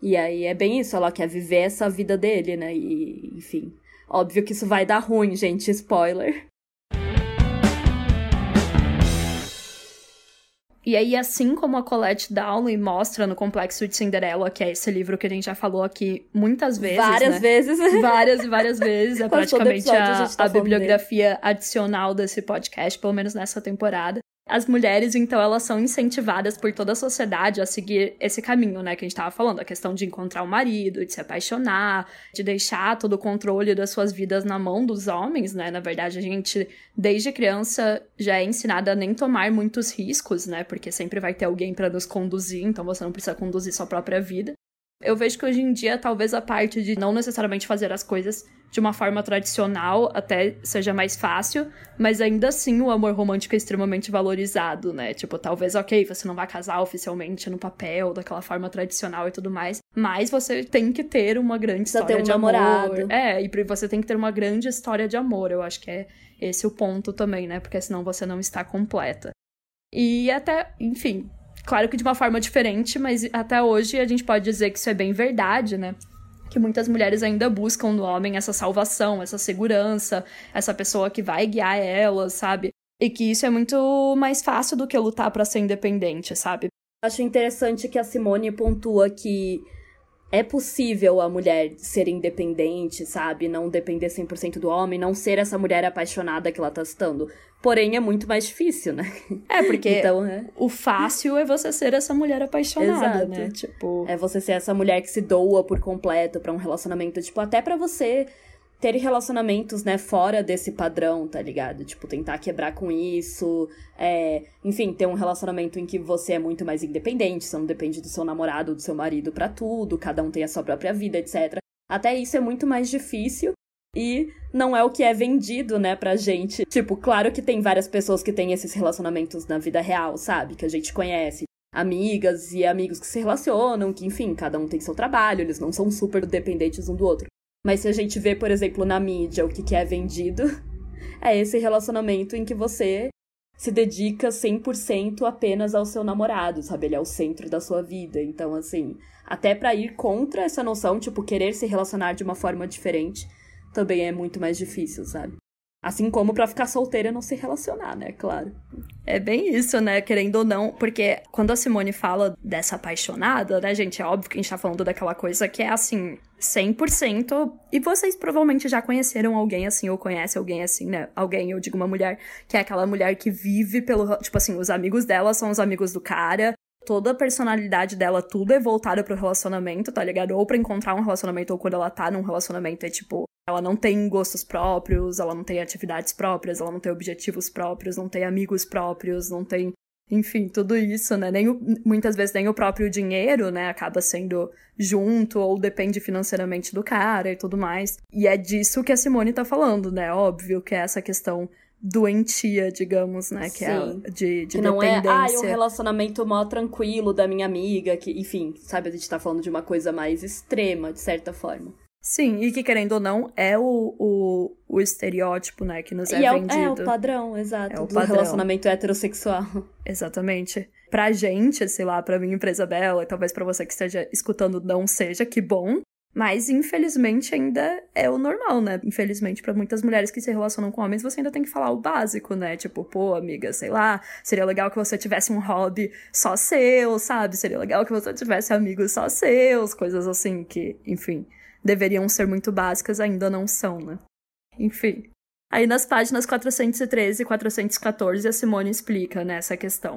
E aí é bem isso, ela quer viver essa vida dele, né? E, enfim. Óbvio que isso vai dar ruim, gente, spoiler. E aí, assim como a Colette Dowling mostra no Complexo de Cinderela, que é esse livro que a gente já falou aqui muitas vezes. Várias né? vezes. Várias e várias vezes. É praticamente a, a, a bibliografia adicional desse podcast, pelo menos nessa temporada. As mulheres, então, elas são incentivadas por toda a sociedade a seguir esse caminho, né, que a gente tava falando, a questão de encontrar o um marido, de se apaixonar, de deixar todo o controle das suas vidas na mão dos homens, né? Na verdade, a gente, desde criança, já é ensinada a nem tomar muitos riscos, né? Porque sempre vai ter alguém para nos conduzir, então você não precisa conduzir sua própria vida. Eu vejo que hoje em dia, talvez a parte de não necessariamente fazer as coisas de uma forma tradicional até seja mais fácil, mas ainda assim o amor romântico é extremamente valorizado, né? Tipo, talvez, ok, você não vai casar oficialmente no papel, daquela forma tradicional e tudo mais, mas você tem que ter uma grande Precisa história ter um de namorado. amor. É, e você tem que ter uma grande história de amor. Eu acho que é esse o ponto também, né? Porque senão você não está completa. E até, enfim, Claro que de uma forma diferente, mas até hoje a gente pode dizer que isso é bem verdade, né? que muitas mulheres ainda buscam no homem essa salvação, essa segurança, essa pessoa que vai guiar elas, sabe? E que isso é muito mais fácil do que lutar para ser independente, sabe? Acho interessante que a Simone pontua que é possível a mulher ser independente, sabe? Não depender 100% do homem, não ser essa mulher apaixonada que ela tá citando. Porém, é muito mais difícil, né? É, porque então, é. o fácil é você ser essa mulher apaixonada, Exato. né? Tipo... É você ser essa mulher que se doa por completo para um relacionamento. Tipo, até para você ter relacionamentos, né, fora desse padrão, tá ligado? Tipo, tentar quebrar com isso. É, enfim, ter um relacionamento em que você é muito mais independente, você não depende do seu namorado, do seu marido para tudo, cada um tem a sua própria vida, etc. Até isso é muito mais difícil. E não é o que é vendido, né, pra gente. Tipo, claro que tem várias pessoas que têm esses relacionamentos na vida real, sabe? Que a gente conhece. Amigas e amigos que se relacionam, que, enfim, cada um tem seu trabalho, eles não são super dependentes um do outro. Mas se a gente vê, por exemplo, na mídia o que, que é vendido, é esse relacionamento em que você se dedica 100% apenas ao seu namorado, sabe? Ele é o centro da sua vida. Então, assim, até para ir contra essa noção, tipo, querer se relacionar de uma forma diferente, também é muito mais difícil, sabe? Assim como para ficar solteira não se relacionar, né? Claro. É bem isso, né? Querendo ou não, porque quando a Simone fala dessa apaixonada, né, gente? É óbvio que a gente tá falando daquela coisa que é assim, 100%. E vocês provavelmente já conheceram alguém assim, ou conhecem alguém assim, né? Alguém, eu digo uma mulher, que é aquela mulher que vive pelo. Tipo assim, os amigos dela são os amigos do cara. Toda a personalidade dela, tudo é voltada pro relacionamento, tá ligado? Ou pra encontrar um relacionamento, ou quando ela tá num relacionamento, é tipo, ela não tem gostos próprios, ela não tem atividades próprias, ela não tem objetivos próprios, não tem amigos próprios, não tem. Enfim, tudo isso, né? Nem o, muitas vezes nem o próprio dinheiro, né? Acaba sendo junto ou depende financeiramente do cara e tudo mais. E é disso que a Simone tá falando, né? Óbvio que é essa questão doentia, digamos, né? Que é Sim. é de, de que não é, dependência. ah, um relacionamento mó tranquilo da minha amiga, que, enfim, sabe, a gente tá falando de uma coisa mais extrema, de certa forma. Sim, e que querendo ou não, é o, o, o estereótipo, né, que nos e é, é, vendido. é o padrão, exato, É o do padrão. relacionamento heterossexual. Exatamente. Pra gente, sei lá, pra minha empresa Bela, e talvez pra você que esteja escutando não seja, que bom. Mas infelizmente ainda é o normal, né? Infelizmente, pra muitas mulheres que se relacionam com homens, você ainda tem que falar o básico, né? Tipo, pô, amiga, sei lá, seria legal que você tivesse um hobby só seu, sabe? Seria legal que você tivesse amigos só seus, coisas assim que, enfim, deveriam ser muito básicas, ainda não são, né? Enfim. Aí nas páginas 413 e 414, a Simone explica né, essa questão.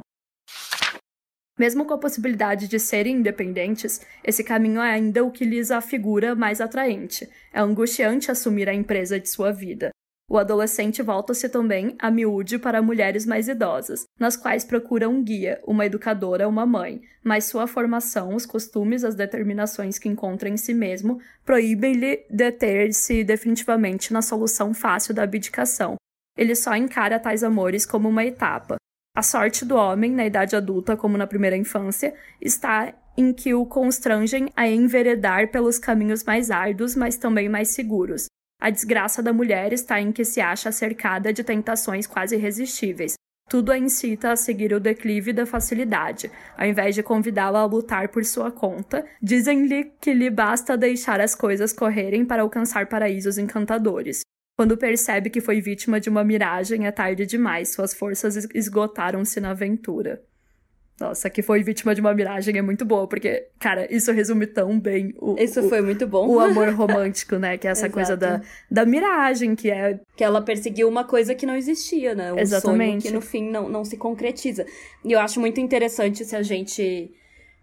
Mesmo com a possibilidade de serem independentes, esse caminho é ainda o que lhes afigura mais atraente. É angustiante assumir a empresa de sua vida. O adolescente volta-se também a miúde para mulheres mais idosas, nas quais procura um guia, uma educadora, uma mãe, mas sua formação, os costumes, as determinações que encontra em si mesmo proíbem-lhe deter-se definitivamente na solução fácil da abdicação. Ele só encara tais amores como uma etapa. A sorte do homem, na idade adulta como na primeira infância, está em que o constrangem a enveredar pelos caminhos mais árduos, mas também mais seguros. A desgraça da mulher está em que se acha cercada de tentações quase irresistíveis. Tudo a incita a seguir o declive da facilidade, ao invés de convidá-la a lutar por sua conta. Dizem-lhe que lhe basta deixar as coisas correrem para alcançar paraísos encantadores. Quando percebe que foi vítima de uma miragem, é tarde demais, suas forças esgotaram-se na aventura. Nossa, que foi vítima de uma miragem é muito boa, porque, cara, isso resume tão bem o, Isso o, foi muito bom. o amor romântico, né? Que é essa coisa da, da miragem, que é. que ela perseguiu uma coisa que não existia, né? Um Exatamente. sonho que no fim não, não se concretiza. E eu acho muito interessante se a gente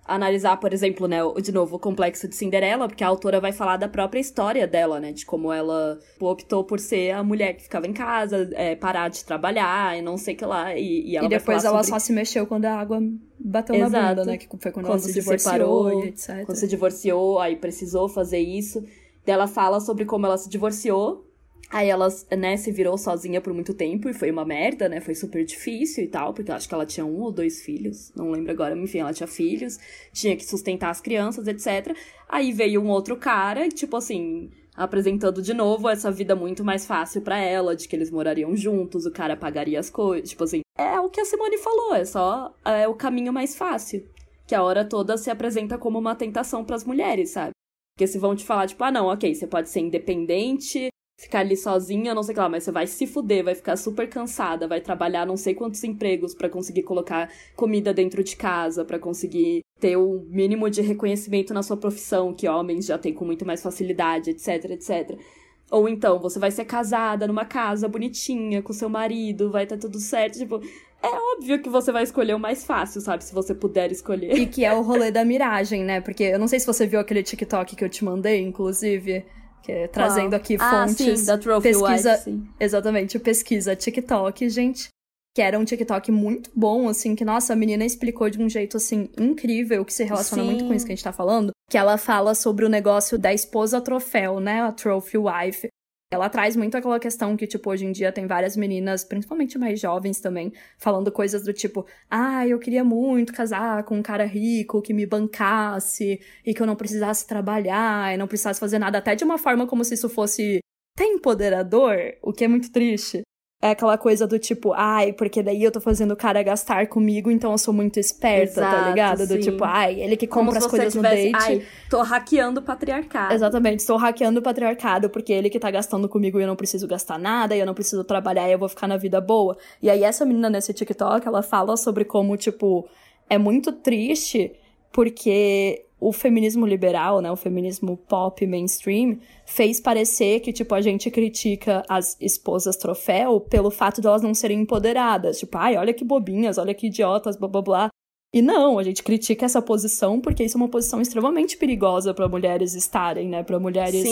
analisar, por exemplo, né, de novo, o complexo de Cinderela, porque a autora vai falar da própria história dela, né? De como ela optou por ser a mulher que ficava em casa, é, parar de trabalhar e não sei o que lá. E, e ela e depois ela sobre... só se mexeu quando a água bateu na Exato. bunda, né? Que foi quando, ela quando se se divorciou separou, etc. quando se divorciou, aí precisou fazer isso. Ela fala sobre como ela se divorciou. Aí ela, né, se virou sozinha por muito tempo e foi uma merda, né? Foi super difícil e tal, porque eu acho que ela tinha um ou dois filhos, não lembro agora, enfim, ela tinha filhos, tinha que sustentar as crianças, etc. Aí veio um outro cara, tipo assim, apresentando de novo essa vida muito mais fácil pra ela, de que eles morariam juntos, o cara pagaria as coisas, tipo assim. É o que a Simone falou, é só é o caminho mais fácil. Que a hora toda se apresenta como uma tentação pras mulheres, sabe? Porque se vão te falar, tipo, ah, não, ok, você pode ser independente, ficar ali sozinha, não sei o que lá, mas você vai se fuder, vai ficar super cansada, vai trabalhar não sei quantos empregos pra conseguir colocar comida dentro de casa, pra conseguir ter o mínimo de reconhecimento na sua profissão, que homens já têm com muito mais facilidade, etc, etc. Ou então, você vai ser casada numa casa bonitinha com seu marido, vai estar tudo certo, tipo, é óbvio que você vai escolher o mais fácil, sabe? Se você puder escolher. E que é o rolê da miragem, né? Porque eu não sei se você viu aquele TikTok que eu te mandei, inclusive, que é trazendo aqui ah, fontes. sim, da Trophy pesquisa, Wife, sim. Exatamente, pesquisa TikTok, gente. Que era um TikTok muito bom, assim, que, nossa, a menina explicou de um jeito, assim, incrível, que se relaciona Sim. muito com isso que a gente tá falando. Que ela fala sobre o negócio da esposa troféu, né? A Trophy Wife. Ela traz muito aquela questão que, tipo, hoje em dia tem várias meninas, principalmente mais jovens também, falando coisas do tipo, ah, eu queria muito casar com um cara rico que me bancasse e que eu não precisasse trabalhar e não precisasse fazer nada, até de uma forma como se isso fosse até empoderador, o que é muito triste. É aquela coisa do tipo, ai, porque daí eu tô fazendo o cara gastar comigo, então eu sou muito esperta, tá Exato, tá ligado? Do sim. tipo, ai, ele que compra as coisas tivesse, no date. Ai, tô hackeando o patriarcado. Exatamente, estou hackeando o patriarcado porque ele que tá gastando comigo e eu não preciso gastar nada, e eu não preciso trabalhar e eu vou ficar na vida boa. E aí essa menina nesse TikTok, ela fala sobre como, tipo, é muito triste porque o feminismo liberal, né, o feminismo pop mainstream, fez parecer que, tipo, a gente critica as esposas troféu pelo fato de elas não serem empoderadas. Tipo, ai, olha que bobinhas, olha que idiotas, blá blá blá. E não, a gente critica essa posição porque isso é uma posição extremamente perigosa para mulheres estarem, né? Para mulheres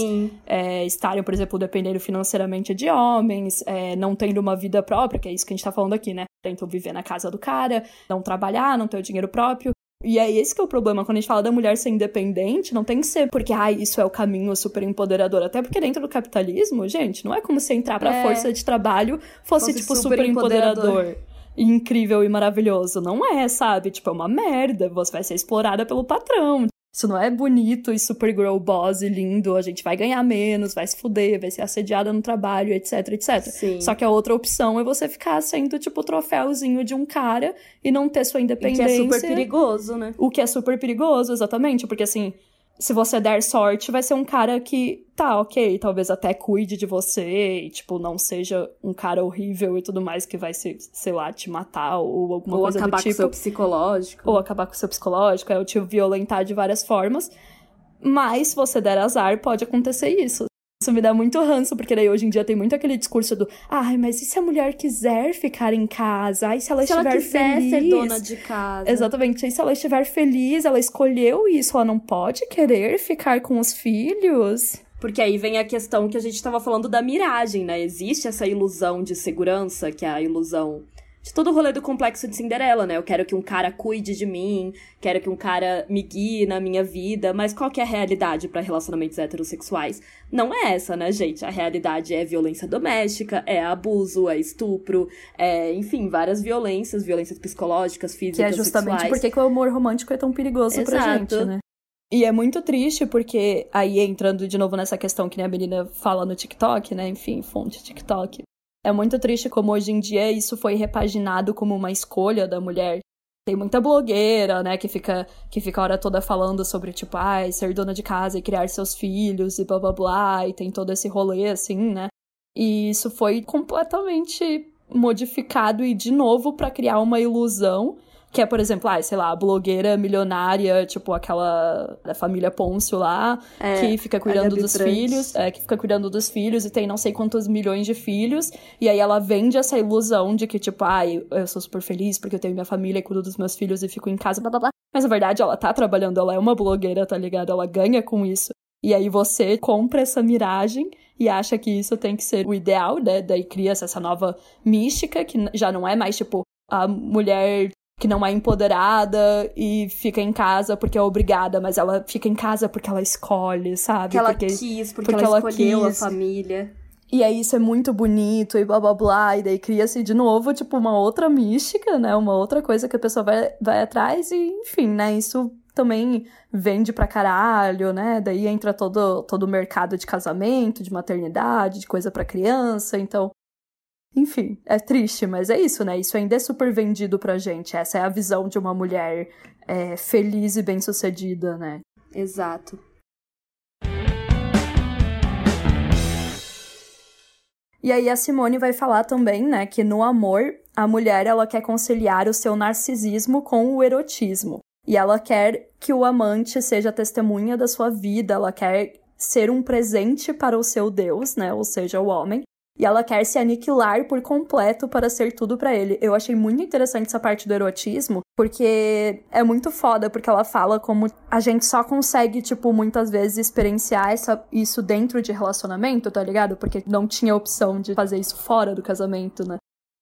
é, estarem, por exemplo, dependendo financeiramente de homens, é, não tendo uma vida própria, que é isso que a gente tá falando aqui, né? Então, viver na casa do cara, não trabalhar, não ter o dinheiro próprio. E é esse que é o problema, quando a gente fala da mulher ser independente, não tem que ser porque, ai, isso é o caminho super empoderador. Até porque dentro do capitalismo, gente, não é como se entrar pra É. força de trabalho fosse, Fosse tipo, super super empoderador. empoderador. Incrível e maravilhoso. Não é, sabe? Tipo, é uma merda. Você vai ser explorada pelo patrão. Isso não é bonito e super girl boss e lindo. A gente vai ganhar menos, vai se fuder, vai ser assediada no trabalho, etc, etc. Sim. Só que a outra opção é você ficar sendo, tipo, o troféuzinho de um cara e não ter sua E que independência. é super perigoso, né? O que é super perigoso, exatamente, porque assim, se você der sorte, vai ser um cara que, tá, ok, talvez até cuide de você e, tipo, não seja um cara horrível e tudo mais que vai, se, sei lá, te matar ou alguma Ou coisa acabar do com o tipo. seu psicológico. Ou acabar com o seu psicológico, é, ou te violentar de várias formas. Mas, se você der azar, pode acontecer isso. Isso me dá muito ranço, porque daí hoje em dia tem muito aquele discurso do ai, mas e se a mulher quiser ficar em casa? Ai, se ela Se ela estiver quiser feliz? ser dona de casa. Exatamente. E se ela estiver feliz, ela escolheu isso, ela não pode querer ficar com os filhos. Porque aí vem a questão que a gente tava falando da miragem, né? Existe essa ilusão de segurança, que é a ilusão de todo o rolê do complexo de Cinderela, né? Eu quero que um cara cuide de mim, quero que um cara me guie na minha vida, mas qual que é a realidade para relacionamentos heterossexuais? Não é essa, né, gente? A realidade é violência doméstica, é abuso, é estupro, é, enfim, várias violências, violências psicológicas, físicas, Que é justamente sexuais. porque que o amor romântico é tão perigoso pra Exato. gente, né? E é muito triste porque, aí entrando de novo nessa questão que nem a menina fala no TikTok, né? Enfim, fonte TikTok. É muito triste como hoje em dia isso foi repaginado como uma escolha da mulher. Tem muita blogueira, né, que fica, que fica a hora toda falando sobre, tipo, ai, ser dona de casa e criar seus filhos e blá blá blá, e tem todo esse rolê assim, né? E isso foi completamente modificado e de novo pra criar uma ilusão que é, por exemplo, ah, sei lá, a blogueira milionária, tipo aquela da família Pôncio lá, É, que fica cuidando dos Brandt. filhos, é, que fica cuidando dos filhos e tem não sei quantos milhões de filhos, e aí ela vende essa ilusão de que, tipo, ai, eu sou super feliz porque eu tenho minha família e cuido dos meus filhos e fico em casa, blá blá blá. Mas na verdade ela tá trabalhando, ela é uma blogueira, tá ligado? Ela ganha com isso. E aí você compra essa miragem e acha que isso tem que ser o ideal, né? Daí cria-se essa nova mística, que já não é mais, tipo, a mulher que não é empoderada e fica em casa porque é obrigada, mas ela fica em casa porque ela escolhe, sabe? Que ela porque... quis, porque, porque ela ela escolheu quis. a família. E aí isso é muito bonito e blá blá blá, e daí cria-se de novo, tipo, uma outra mística, né? Uma outra coisa que a pessoa vai, vai atrás e, enfim, né? Isso também vende pra caralho, né? Daí entra todo, todo o mercado de casamento, de maternidade, de coisa pra criança, então... Enfim, é triste, mas é isso, né? Isso ainda é super vendido pra gente. Essa é a visão de uma mulher é, feliz e bem-sucedida, né? Exato. E aí a Simone vai falar também, né, que no amor, a mulher ela quer conciliar o seu narcisismo com o erotismo. E ela quer que o amante seja testemunha da sua vida, ela quer ser um presente para o seu Deus, né, ou seja, o homem. E ela quer se aniquilar por completo para ser tudo para ele. Eu achei muito interessante essa parte do erotismo, porque é muito foda, porque ela fala como a gente só consegue, tipo, muitas vezes experienciar essa, isso dentro de relacionamento, tá ligado? Porque não tinha opção de fazer isso fora do casamento, né?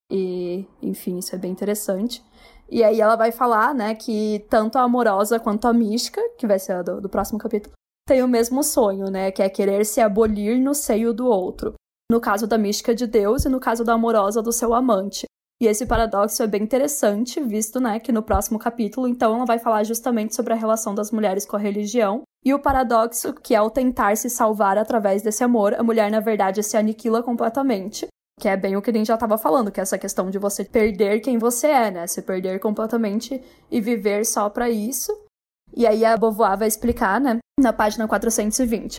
E, enfim, isso é bem interessante. E aí ela vai falar, né, que tanto a amorosa quanto a mística, que vai ser a do, do próximo capítulo, tem o mesmo sonho, né, que é querer se abolir no seio do outro. No caso da mística de Deus e no caso da amorosa do seu amante. E esse paradoxo é bem interessante, visto né, que no próximo capítulo, então, ela vai falar justamente sobre a relação das mulheres com a religião. E o paradoxo, que ao tentar se salvar através desse amor, a mulher, na verdade, se aniquila completamente. Que é bem o que a gente já estava falando, que é essa questão de você perder quem você é, né? Se perder completamente e viver só para isso. E aí a Beauvoir vai explicar, né, na página 420.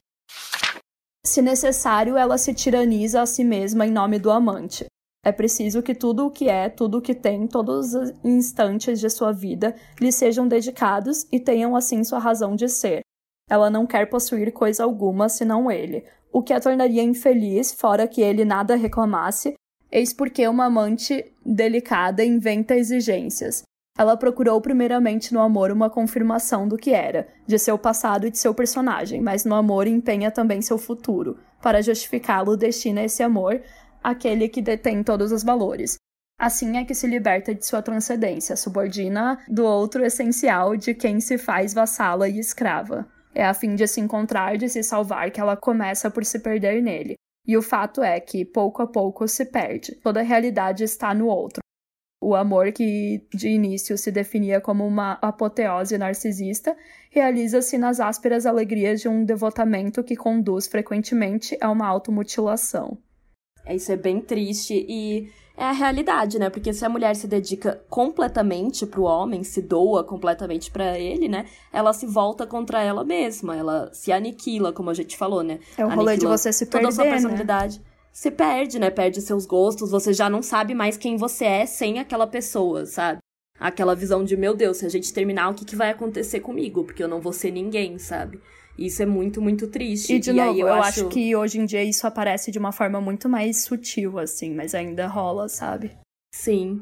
Se necessário, ela se tiraniza a si mesma em nome do amante. É preciso que tudo o que é, tudo o que tem, todos os instantes de sua vida lhe sejam dedicados e tenham assim sua razão de ser. Ela não quer possuir coisa alguma senão ele, o que a tornaria infeliz, fora que ele nada reclamasse, eis porque uma amante delicada inventa exigências. Ela procurou primeiramente no amor uma confirmação do que era, de seu passado e de seu personagem, mas no amor empenha também seu futuro. Para justificá-lo, destina esse amor aquele que detém todos os valores. Assim é que se liberta de sua transcendência, subordina do outro essencial de quem se faz vassala e escrava. É a fim de se encontrar, de se salvar, que ela começa por se perder nele. E o fato é que, pouco a pouco, se perde. Toda a realidade está no outro. O amor, que de início se definia como uma apoteose narcisista, realiza-se nas ásperas alegrias de um devotamento que conduz frequentemente a uma automutilação. É, isso é bem triste e é a realidade, né? Porque se a mulher se dedica completamente pro homem, se doa completamente para ele, né? Ela se volta contra ela mesma, ela se aniquila, como a gente falou, né? É o rolê de você se perder, toda a sua né? personalidade. Né? Se perde, né? Perde seus gostos, você já não sabe mais quem você é sem aquela pessoa, sabe? Aquela visão de, meu Deus, se a gente terminar, o que, que vai acontecer comigo? Porque eu não vou ser ninguém, sabe? Isso é muito, muito triste. E, de e novo, eu, eu acho... acho... que hoje em dia isso aparece de uma forma muito mais sutil, assim, mas ainda rola, sabe? Sim.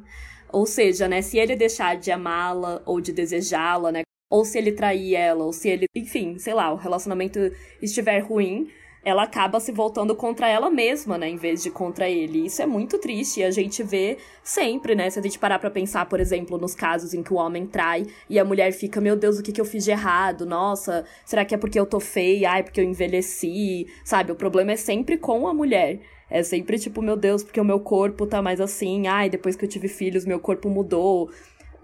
Ou seja, né, se ele deixar de amá-la ou de desejá-la, né, ou se ele trair ela, ou se ele, enfim, sei lá, o relacionamento estiver ruim, ela acaba se voltando contra ela mesma, né, em vez de contra ele. Isso é muito triste e a gente vê sempre, né, se a gente parar para pensar, por exemplo, nos casos em que o homem trai e a mulher fica, meu Deus, o que que eu fiz de errado? Nossa, será que é porque eu tô feia? Ai, porque eu envelheci? Sabe, o problema é sempre com a mulher. É sempre tipo, meu Deus, porque o meu corpo tá mais assim. Ai, depois que eu tive filhos, meu corpo mudou.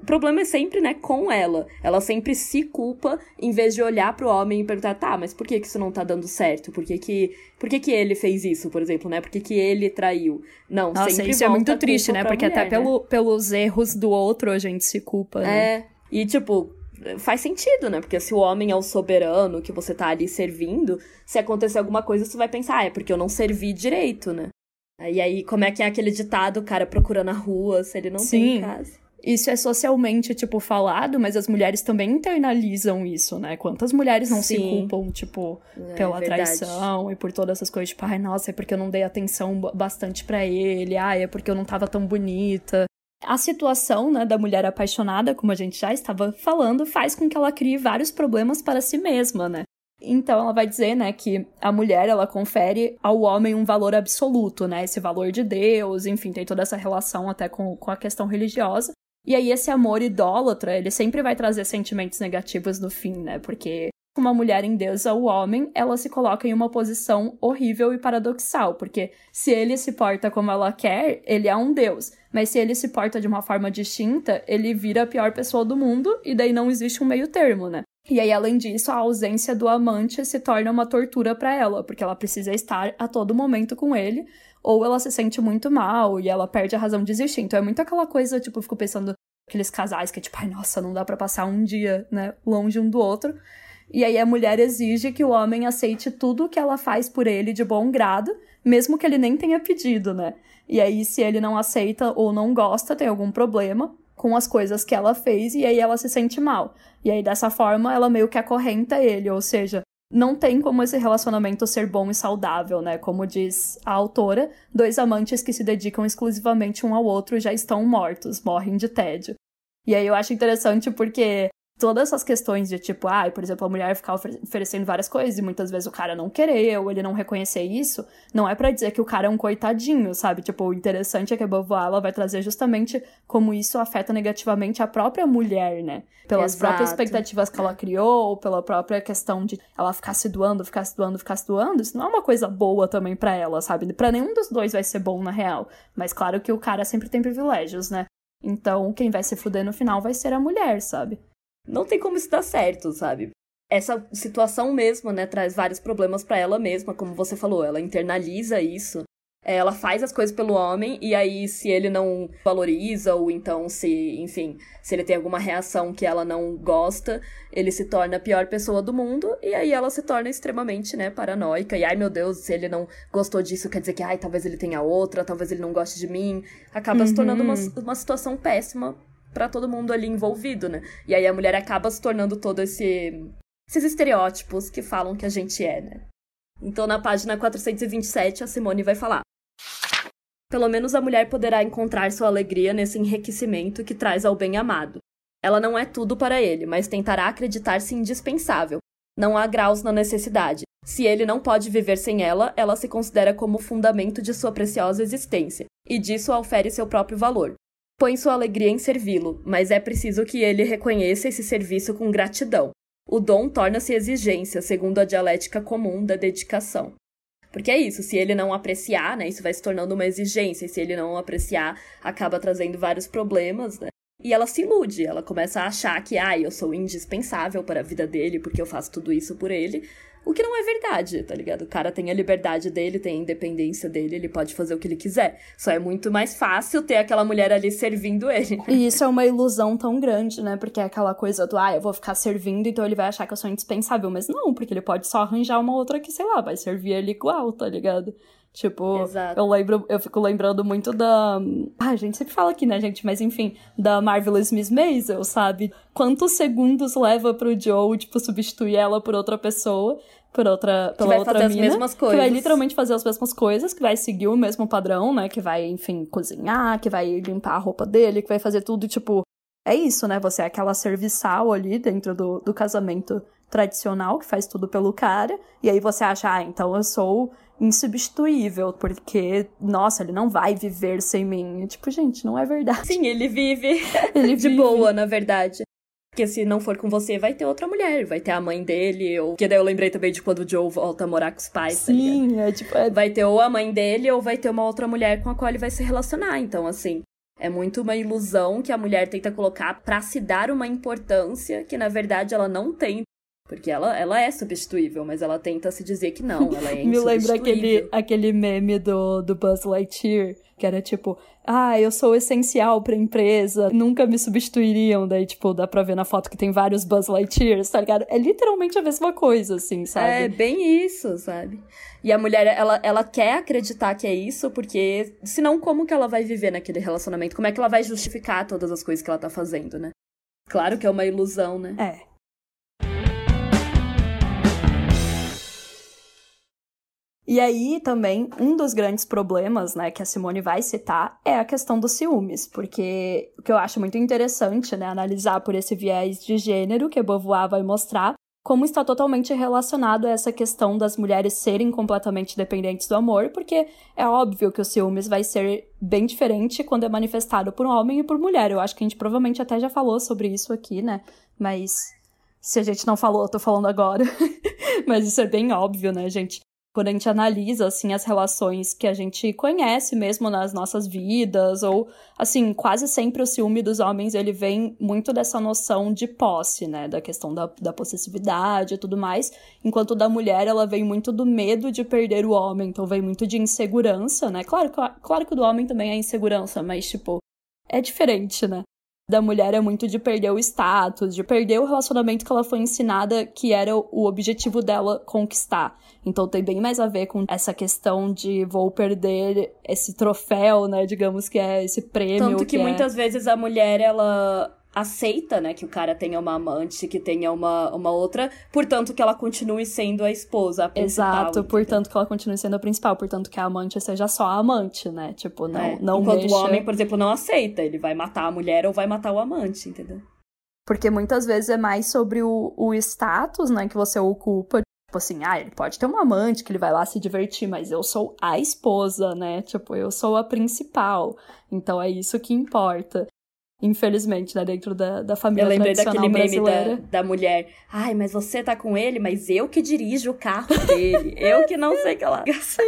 O problema é sempre, né, com ela. Ela sempre se culpa em vez de olhar pro homem e perguntar, tá, mas por que que isso não tá dando certo? Por que que, por que, que ele fez isso, por exemplo, né? Por que que ele traiu? Não, Nossa, sempre isso é muito triste, né? Porque mulher, até pelo, né? pelos erros do outro a gente se culpa, né? É, e tipo, faz sentido, né? Porque se o homem é o soberano que você tá ali servindo, se acontecer alguma coisa, você vai pensar, ah, é porque eu não servi direito, né? E aí, como é que é aquele ditado, o cara procurando na rua, se ele não Sim. tem em casa? Isso é socialmente, tipo, falado, mas as mulheres também internalizam isso, né? Quantas mulheres não Sim. se culpam, tipo, É, pela traição e por todas essas coisas, tipo, ai, nossa, é porque eu não dei atenção ba- bastante pra ele, ai, é porque eu não tava tão bonita. A situação, né, da mulher apaixonada, como a gente já estava falando, faz com que ela crie vários problemas para si mesma, né? Então ela vai dizer, né, que a mulher ela confere ao homem um valor absoluto, né, esse valor de Deus, enfim, tem toda essa relação até com, com a questão religiosa. E aí esse amor idólatra, ele sempre vai trazer sentimentos negativos no fim, né? Porque uma mulher endeusa o homem, ela se coloca em uma posição horrível e paradoxal, porque se ele se porta como ela quer, ele é um deus, mas se ele se porta de uma forma distinta, ele vira a pior pessoa do mundo e daí não existe um meio termo, né? E aí, além disso, a ausência do amante se torna uma tortura para ela, porque ela precisa estar a todo momento com ele, ou ela se sente muito mal e ela perde a razão de existir. Então é muito aquela coisa, tipo, eu fico pensando aqueles casais que é tipo, ai, nossa, não dá para passar um dia, né, longe um do outro. E aí a mulher exige que o homem aceite tudo o que ela faz por ele de bom grado, mesmo que ele nem tenha pedido, né? E aí, se ele não aceita ou não gosta, tem algum problema com as coisas que ela fez, e aí ela se sente mal. E aí, dessa forma, ela meio que acorrenta ele, ou seja, não tem como esse relacionamento ser bom e saudável, né? Como diz a autora, dois amantes que se dedicam exclusivamente um ao outro já estão mortos, morrem de tédio. E aí eu acho interessante porque todas essas questões de tipo, ah, por exemplo, a mulher ficar oferecendo várias coisas e muitas vezes o cara não querer ou ele não reconhecer isso, não é para dizer que o cara é um coitadinho, sabe? Tipo, o interessante é que a Beauvoir ela vai trazer justamente como isso afeta negativamente a própria mulher, né? Pelas Exato. próprias expectativas que ela criou, ou pela própria questão de ela ficar se doando, ficar se doando, ficar se doando, isso não é uma coisa boa também para ela, sabe? Para nenhum dos dois vai ser bom na real. Mas claro que o cara sempre tem privilégios, né? Então, quem vai se fuder no final vai ser a mulher, sabe? Não tem como isso dar certo, sabe? Essa situação mesmo, né, traz vários problemas para ela mesma, como você falou, ela internaliza isso. É, ela faz as coisas pelo homem e aí se ele não valoriza ou então se, enfim, se ele tem alguma reação que ela não gosta, ele se torna a pior pessoa do mundo e aí ela se torna extremamente, né, paranoica. E ai meu Deus, se ele não gostou disso, quer dizer que ai, talvez ele tenha outra, talvez ele não goste de mim. Acaba uhum. se tornando uma, uma situação péssima para todo mundo ali envolvido, né? E aí a mulher acaba se tornando todo esse esses estereótipos que falam que a gente é, né? Então na página 427 a Simone vai falar: Pelo menos a mulher poderá encontrar sua alegria nesse enriquecimento que traz ao bem amado. Ela não é tudo para ele, mas tentará acreditar-se indispensável. Não há graus na necessidade. Se ele não pode viver sem ela, ela se considera como fundamento de sua preciosa existência, e disso ofere seu próprio valor põe sua alegria em servi-lo, mas é preciso que ele reconheça esse serviço com gratidão. O dom torna-se exigência, segundo a dialética comum da dedicação. Porque é isso, se ele não apreciar, né, isso vai se tornando uma exigência, e se ele não apreciar, acaba trazendo vários problemas, né? E ela se ilude, ela começa a achar que, ah, eu sou indispensável para a vida dele porque eu faço tudo isso por ele, o que não é verdade, tá ligado? O cara tem a liberdade dele, tem a independência dele, ele pode fazer o que ele quiser. Só é muito mais fácil ter aquela mulher ali servindo ele. E isso é uma ilusão tão grande, né? Porque é aquela coisa do, ah, eu vou ficar servindo, então ele vai achar que eu sou indispensável. Mas não, porque ele pode só arranjar uma outra que, sei lá, vai servir ele igual, tá ligado? Tipo, Exato. eu lembro, eu fico lembrando muito da. Ah, a gente sempre fala aqui, né, gente? Mas enfim, da Marvelous Miss Maisel, sabe? Quantos segundos leva pro Joe, tipo, substituir ela por outra pessoa, por outra, pela que vai outra fazer mina, as mesmas coisas. que vai literalmente fazer as mesmas coisas, que vai seguir o mesmo padrão, né? Que vai, enfim, cozinhar, que vai limpar a roupa dele, que vai fazer tudo, tipo. É isso, né? Você é aquela serviçal ali dentro do, do casamento tradicional, que faz tudo pelo cara, e aí você acha, ah, então eu sou insubstituível, porque, nossa, ele não vai viver sem mim. tipo, gente, não é verdade. Sim, ele vive, ele de vive. boa, na verdade. Porque se não for com você, vai ter outra mulher, vai ter a mãe dele, ou. Que daí eu lembrei também de quando o Joe volta a morar com os pais, Sim, tá é tipo. É... Vai ter ou a mãe dele, ou vai ter uma outra mulher com a qual ele vai se relacionar. Então, assim, é muito uma ilusão que a mulher tenta colocar para se dar uma importância que, na verdade, ela não tem porque ela, ela é substituível, mas ela tenta se dizer que não, ela é Me lembra aquele, aquele meme do, do Buzz Lightyear, que era tipo, ah, eu sou essencial pra empresa, nunca me substituiriam. Daí, tipo, dá pra ver na foto que tem vários Buzz Lightyears, tá ligado? É literalmente a mesma coisa, assim, sabe? É, bem isso, sabe? E a mulher, ela, ela quer acreditar que é isso, porque senão como que ela vai viver naquele relacionamento? Como é que ela vai justificar todas as coisas que ela tá fazendo, né? Claro que é uma ilusão, né? É. E aí também um dos grandes problemas, né, que a Simone vai citar é a questão dos ciúmes, porque o que eu acho muito interessante, né, analisar por esse viés de gênero que Beauvoir vai mostrar como está totalmente relacionado a essa questão das mulheres serem completamente dependentes do amor, porque é óbvio que o ciúmes vai ser bem diferente quando é manifestado por um homem e por mulher. Eu acho que a gente provavelmente até já falou sobre isso aqui, né? Mas se a gente não falou, eu tô falando agora. Mas isso é bem óbvio, né, gente? Quando a gente analisa assim as relações que a gente conhece mesmo nas nossas vidas ou assim quase sempre o ciúme dos homens ele vem muito dessa noção de posse né? Da questão da, da possessividade e tudo mais enquanto da mulher ela vem muito do medo de perder o homem então vem muito de insegurança né? Claro claro que o do homem também é insegurança mas tipo é diferente né da mulher é muito de perder o status, de perder o relacionamento que ela foi ensinada que era o objetivo dela conquistar. Então tem bem mais a ver com essa questão de vou perder esse troféu, né, digamos que é esse prêmio. Tanto que, que é... muitas vezes a mulher ela aceita, né, que o cara tenha uma amante, que tenha uma, uma outra, portanto que ela continue sendo a esposa, a principal. Exato, entendeu? portanto que ela continue sendo a principal, portanto que a amante seja só a amante, né? Tipo, não, É, não Enquanto deixa... o homem, por exemplo, não aceita, ele vai matar a mulher ou vai matar o amante, entendeu? Porque muitas vezes é mais sobre o, o status, né, que você ocupa. Tipo assim, ah, ele pode ter um amante que ele vai lá se divertir, mas eu sou a esposa, né? Tipo, eu sou a principal. Então é isso que importa infelizmente, né, dentro da, da família Eu lembrei daquele meme da, da mulher. Ai, mas você tá com ele, mas eu que dirijo o carro dele. eu que não sei o que lá. Sim.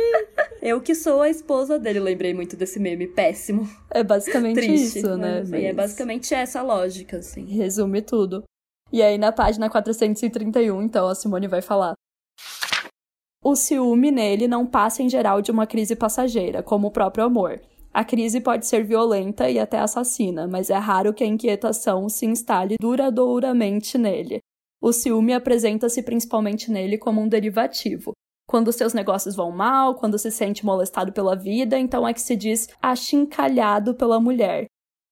Eu que sou a esposa dele. lembrei muito desse meme péssimo. É basicamente Triste, isso, né? Mas... É basicamente essa a lógica, assim. Resume tudo. E aí, na página 431, então, a Simone vai falar. O ciúme nele não passa em geral de uma crise passageira, como o próprio amor. A crise pode ser violenta e até assassina, mas é raro que a inquietação se instale duradouramente nele. O ciúme apresenta-se principalmente nele como um derivativo. Quando seus negócios vão mal, quando se sente molestado pela vida, então é que se diz achincalhado pela mulher.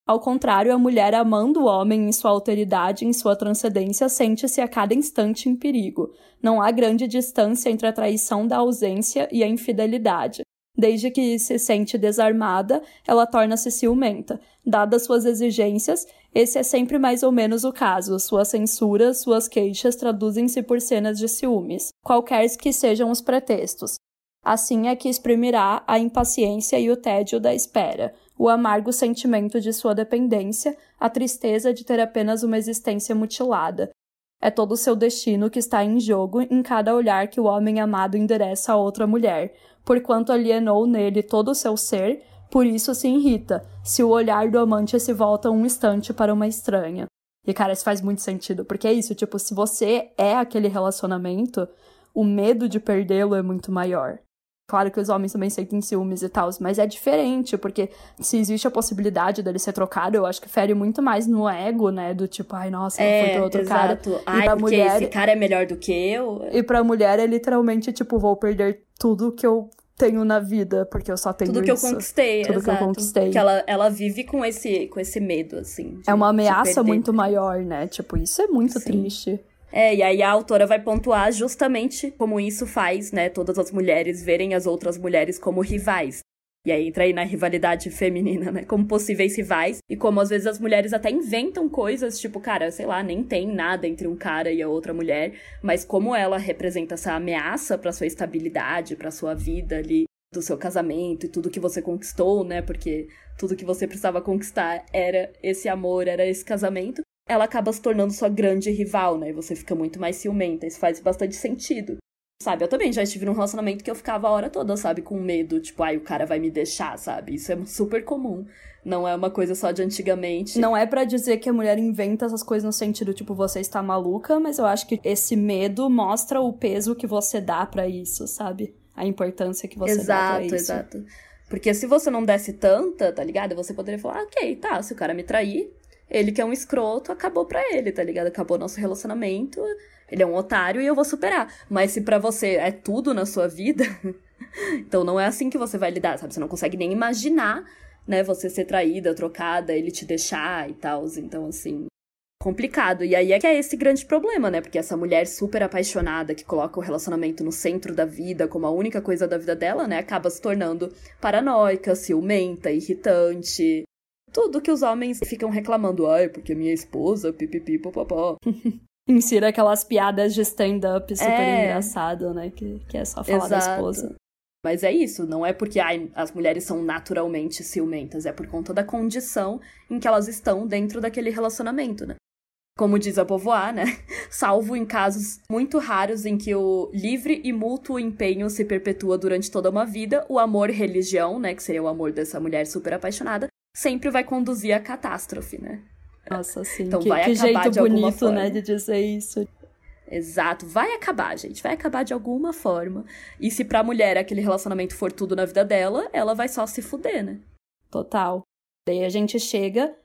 Ao contrário, a mulher amando o homem em sua alteridade, em sua transcendência, sente-se a cada instante em perigo. Não há grande distância entre a traição da ausência e a infidelidade. Desde que se sente desarmada, ela torna-se ciumenta. Dadas suas exigências, esse é sempre mais ou menos o caso. Suas censuras, suas queixas traduzem-se por cenas de ciúmes, qualquer que sejam os pretextos. Assim é que exprimirá a impaciência e o tédio da espera, o amargo sentimento de sua dependência, a tristeza de ter apenas uma existência mutilada. É todo o seu destino que está em jogo em cada olhar que o homem amado endereça a outra mulher, porquanto alienou nele todo o seu ser, por isso se irrita, se o olhar do amante se volta um instante para uma estranha. E, cara, isso faz muito sentido, porque é isso, tipo, se você é aquele relacionamento, o medo de perdê-lo é muito maior. Claro que os homens também sentem ciúmes e tal, mas é diferente, porque se existe a possibilidade dele ser trocado, eu acho que fere muito mais no ego, né? Do tipo, ai, nossa, é, foi pra outro exato. cara. Ai, e pra mulher, esse cara é melhor do que eu. E pra mulher é literalmente, tipo, vou perder tudo que eu tenho na vida, porque eu só tenho Tudo que isso. eu conquistei, Tudo exato. que eu conquistei. Que ela, ela vive com esse, com esse medo, assim. É uma ameaça muito maior, né? Tipo, isso é muito Sim. triste. É, e aí a autora vai pontuar justamente como isso faz, né, todas as mulheres verem as outras mulheres como rivais. E aí entra aí na rivalidade feminina, né? Como possíveis rivais. E como às vezes as mulheres até inventam coisas, tipo, cara, sei lá, nem tem nada entre um cara e a outra mulher. Mas como ela representa essa ameaça para sua estabilidade, para sua vida ali, do seu casamento e tudo que você conquistou, né? Porque tudo que você precisava conquistar era esse amor, era esse casamento ela acaba se tornando sua grande rival, né? E você fica muito mais ciumenta. Isso faz bastante sentido. Sabe, eu também já estive num relacionamento que eu ficava a hora toda, sabe, com medo, tipo, ai, o cara vai me deixar, sabe? Isso é super comum. Não é uma coisa só de antigamente. Não é para dizer que a mulher inventa essas coisas no sentido, tipo, você está maluca, mas eu acho que esse medo mostra o peso que você dá para isso, sabe? A importância que você exato, dá pra isso. Exato, exato. Porque se você não desse tanta, tá ligado? Você poderia falar, ah, ok, tá, se o cara me trair, ele que é um escroto, acabou pra ele, tá ligado? Acabou nosso relacionamento, ele é um otário e eu vou superar. Mas se para você é tudo na sua vida, então não é assim que você vai lidar, sabe? Você não consegue nem imaginar, né, você ser traída, trocada, ele te deixar e tal. Então, assim, complicado. E aí é que é esse grande problema, né? Porque essa mulher super apaixonada que coloca o relacionamento no centro da vida como a única coisa da vida dela, né, acaba se tornando paranoica, ciumenta, irritante, tudo que os homens ficam reclamando. Ai, porque minha esposa, pipipi, popopó. Insira aquelas piadas de stand-up super é... engraçado, né? Que, que é só falar Exato. da esposa. Mas é isso, não é porque ai, as mulheres são naturalmente ciumentas, é por conta da condição em que elas estão dentro daquele relacionamento, né? Como diz a Povoar, né? Salvo em casos muito raros em que o livre e mútuo empenho se perpetua durante toda uma vida, o amor religião, né? Que seria o amor dessa mulher super apaixonada, sempre vai conduzir à catástrofe, né? Nossa, sim. Então que, vai que acabar jeito de bonito, forma. né, de dizer isso. Exato, vai acabar, gente, vai acabar de alguma forma. E se pra mulher aquele relacionamento for tudo na vida dela, ela vai só se fuder, né? Total. Daí a gente chega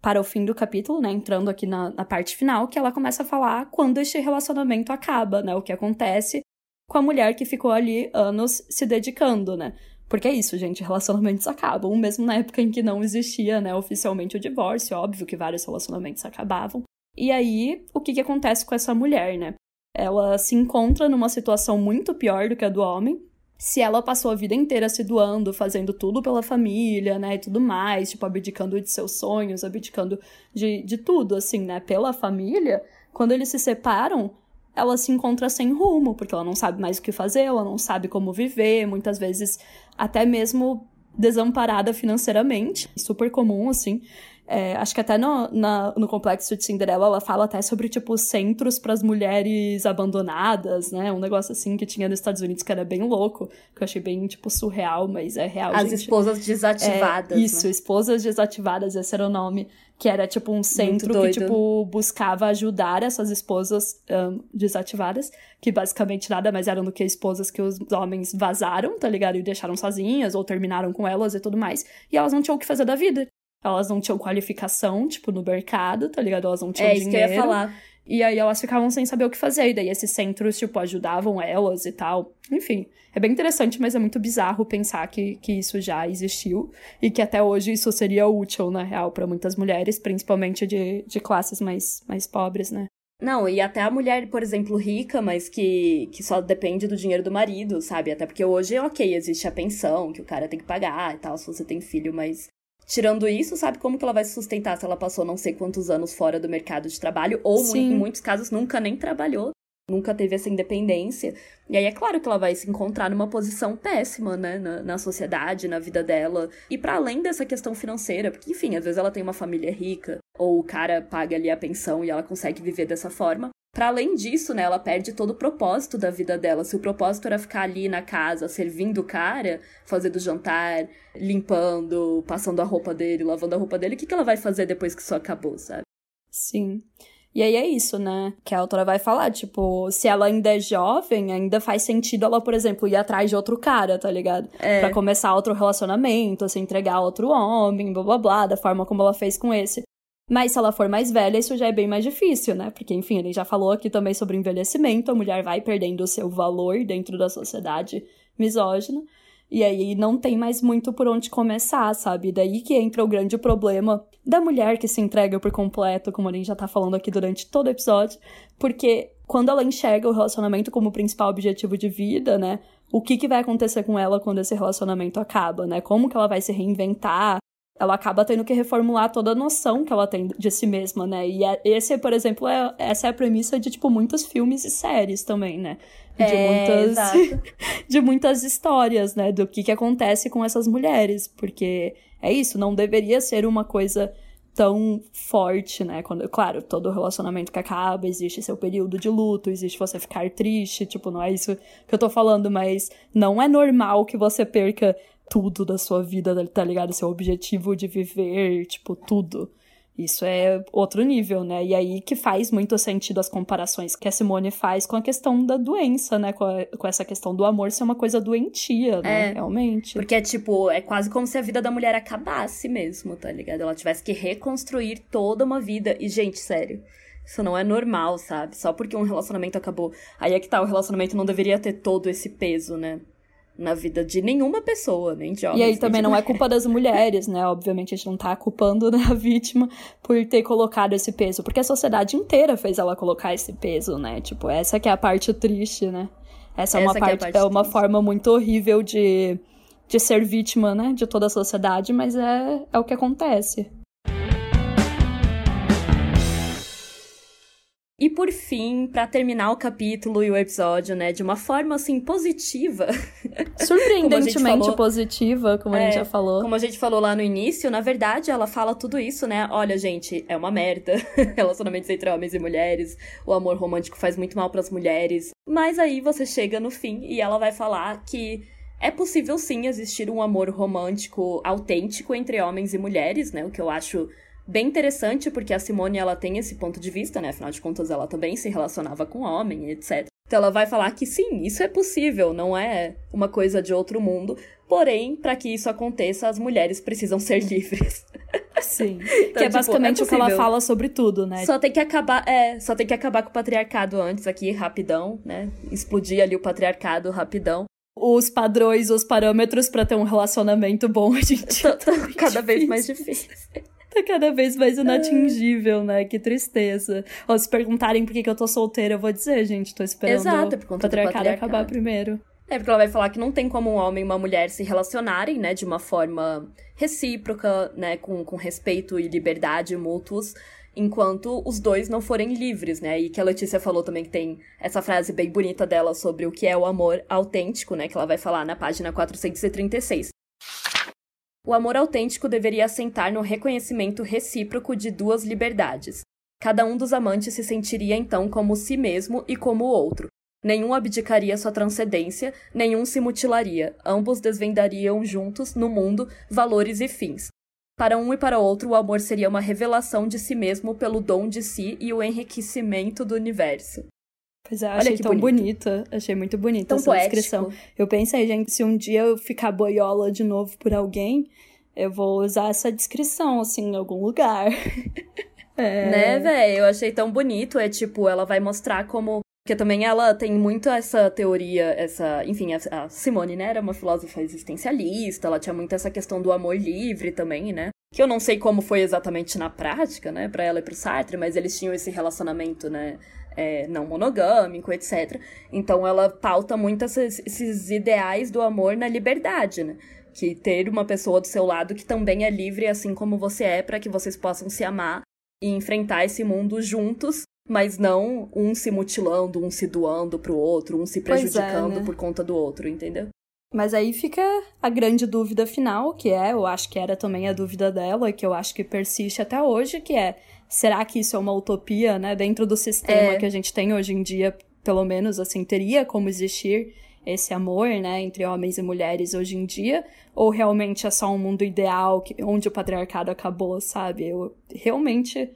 para o fim do capítulo, né, entrando aqui na, na parte final, que ela começa a falar quando este relacionamento acaba, né, o que acontece com a mulher que ficou ali anos se dedicando, né? Porque é isso, gente, relacionamentos acabam, mesmo na época em que não existia, né, oficialmente o divórcio, óbvio que vários relacionamentos acabavam. E aí, o que que acontece com essa mulher, né? Ela se encontra numa situação muito pior do que a do homem, se ela passou a vida inteira se doando, fazendo tudo pela família, né, e tudo mais, tipo, abdicando de seus sonhos, abdicando de, de tudo, assim, né, pela família, quando eles se separam, ela se encontra sem rumo, porque ela não sabe mais o que fazer, ela não sabe como viver, muitas vezes até mesmo desamparada financeiramente, super comum, assim. É, acho que até no, na, no complexo de Cinderela ela fala até sobre, tipo, centros para as mulheres abandonadas, né? Um negócio assim que tinha nos Estados Unidos que era bem louco, que eu achei bem, tipo, surreal, mas é real. As gente. esposas desativadas. É, isso, né? esposas desativadas, esse era o nome. Que era, tipo, um centro que, tipo, buscava ajudar essas esposas um, desativadas, que basicamente nada mais eram do que esposas que os homens vazaram, tá ligado? E deixaram sozinhas, ou terminaram com elas e tudo mais. E elas não tinham o que fazer da vida elas não tinham qualificação, tipo, no mercado, tá ligado? Elas não tinham é, dinheiro. isso que eu ia falar. E aí elas ficavam sem saber o que fazer. E daí esses centros, tipo, ajudavam elas e tal. Enfim, é bem interessante, mas é muito bizarro pensar que, que isso já existiu. E que até hoje isso seria útil, na real, para muitas mulheres, principalmente de, de classes mais, mais pobres, né? Não, e até a mulher, por exemplo, rica, mas que, que só depende do dinheiro do marido, sabe? Até porque hoje, ok, existe a pensão que o cara tem que pagar e tal, se você tem filho, mas Tirando isso, sabe como que ela vai se sustentar se ela passou não sei quantos anos fora do mercado de trabalho, ou Sim. em muitos casos nunca nem trabalhou, nunca teve essa independência. E aí é claro que ela vai se encontrar numa posição péssima, né, na, na sociedade, na vida dela. E para além dessa questão financeira, porque enfim, às vezes ela tem uma família rica, ou o cara paga ali a pensão e ela consegue viver dessa forma. Para além disso, né, ela perde todo o propósito da vida dela. Se o propósito era ficar ali na casa, servindo o cara, fazendo jantar, limpando, passando a roupa dele, lavando a roupa dele, o que, que ela vai fazer depois que isso acabou, sabe? Sim. E aí é isso, né? Que a autora vai falar, tipo, se ela ainda é jovem, ainda faz sentido ela, por exemplo, ir atrás de outro cara, tá ligado? É. Pra começar outro relacionamento, se entregar a outro homem, blá blá blá, da forma como ela fez com esse. Mas se ela for mais velha, isso já é bem mais difícil, né? Porque, enfim, ele já falou aqui também sobre envelhecimento, a mulher vai perdendo o seu valor dentro da sociedade misógina. E aí não tem mais muito por onde começar, sabe? Daí que entra o grande problema da mulher que se entrega por completo, como a gente já tá falando aqui durante todo o episódio, porque quando ela enxerga o relacionamento como principal objetivo de vida, né? O que, que vai acontecer com ela quando esse relacionamento acaba, né? Como que ela vai se reinventar? Ela acaba tendo que reformular toda a noção que ela tem de si mesma, né? E é, esse, por exemplo, é, essa é a premissa de, tipo, muitos filmes e séries também, né? De É, muitas. de muitas histórias, né? Do que, que acontece com essas mulheres. Porque é isso, não deveria ser uma coisa tão forte, né? Quando, claro, todo relacionamento que acaba, existe seu período de luto, existe você ficar triste, tipo, não é isso que eu tô falando, mas não é normal que você perca tudo da sua vida, tá ligado? Seu objetivo de viver, tipo, tudo. Isso é outro nível, né? E aí que faz muito sentido as comparações que a Simone faz com a questão da doença, né? Com, a- com essa questão do amor ser uma coisa doentia, né? É. Realmente. Porque é tipo, é quase como se a vida da mulher acabasse mesmo, tá ligado? Ela tivesse que reconstruir toda uma vida. E, gente, sério. Isso não é normal, sabe? Só porque um relacionamento acabou. Aí é que tá, o relacionamento não deveria ter todo esse peso, né? Na vida de nenhuma pessoa, nem de homens. E aí também não é mulheres. culpa das mulheres, né? Obviamente a gente não tá culpando né, a vítima por ter colocado esse peso, porque a sociedade inteira fez ela colocar esse peso, né? Tipo, essa que é a parte triste, né? Essa é uma é parte, parte é uma triste. forma muito horrível de, de ser vítima, né? De toda a sociedade, mas é, é o que acontece. E por fim, pra terminar o capítulo e o episódio, né, de uma forma assim positiva, Surpreendentemente falou- positiva, como a gente É, já falou. Como a gente falou lá no início, na verdade, ela fala tudo isso, né? Olha, gente, é uma merda. Relacionamentos entre homens e mulheres, o amor romântico faz muito mal pras mulheres. Mas aí você chega no fim e ela vai falar que é possível sim existir um amor romântico autêntico entre homens e mulheres, né? O que eu acho bem interessante, porque a Simone ela tem esse ponto de vista, né? Afinal de contas, ela também se relacionava com homem, etc. Então ela vai falar que sim, isso é possível, não é uma coisa de outro mundo. Porém, para que isso aconteça, as mulheres precisam ser livres. Sim. que Então, é tipo, basicamente é o que ela fala sobre tudo, né? Só tem que acabar, é, só tem que acabar com o patriarcado antes aqui, rapidão, né? Explodir ali o patriarcado rapidão. Os padrões, os parâmetros pra ter um relacionamento bom, a gente Tá- tá cada vez mais difícil. Tá cada vez mais inatingível, né? Que tristeza. Ou se perguntarem por que, que eu tô solteira, eu vou dizer, gente, tô esperando Exato, é por o conta do patriarcado patriarcado. acabar primeiro. É, porque ela vai falar que não tem como um homem e uma mulher se relacionarem, né, de uma forma recíproca, né, com, com respeito e liberdade mútuos, enquanto os dois não forem livres, né? E que a Letícia falou também que tem essa frase bem bonita dela sobre o que é o amor autêntico, né? Que ela vai falar na página 436. O amor autêntico deveria assentar no reconhecimento recíproco de duas liberdades. Cada um dos amantes se sentiria então como si mesmo e como o outro. Nenhum abdicaria sua transcendência, nenhum se mutilaria. Ambos desvendariam juntos, no mundo, valores e fins. Para um e para outro, o amor seria uma revelação de si mesmo pelo dom de si e o enriquecimento do universo. Pois é, achei tão bonito. bonita. Achei muito bonita tão essa poético. descrição. Eu pensei, gente, se um dia eu ficar boiola de novo por alguém, eu vou usar essa descrição, assim, em algum lugar. é... Né, velho? Eu achei tão bonito. É tipo, ela vai mostrar como porque também ela tem muito essa teoria, essa. Enfim, a Simone, né, era uma filósofa existencialista, ela tinha muito essa questão do amor livre também, né? Que eu não sei como foi exatamente na prática, né, para ela e pro Sartre, mas eles tinham esse relacionamento, né, é, não monogâmico, etc. Então ela pauta muito esses, esses ideais do amor na liberdade, né? Que ter uma pessoa do seu lado que também é livre assim como você é, para que vocês possam se amar e enfrentar esse mundo juntos mas não um se mutilando, um se doando pro outro, um se prejudicando é, né? por conta do outro, entendeu? Mas aí fica a grande dúvida final, que é, eu acho que era também a dúvida dela, que eu acho que persiste até hoje, que é, será que isso é uma utopia, né? Dentro do sistema é. que a gente tem hoje em dia, pelo menos, assim, teria como existir esse amor, né, entre homens e mulheres hoje em dia, ou realmente é só um mundo ideal que, onde o patriarcado acabou, sabe? Eu realmente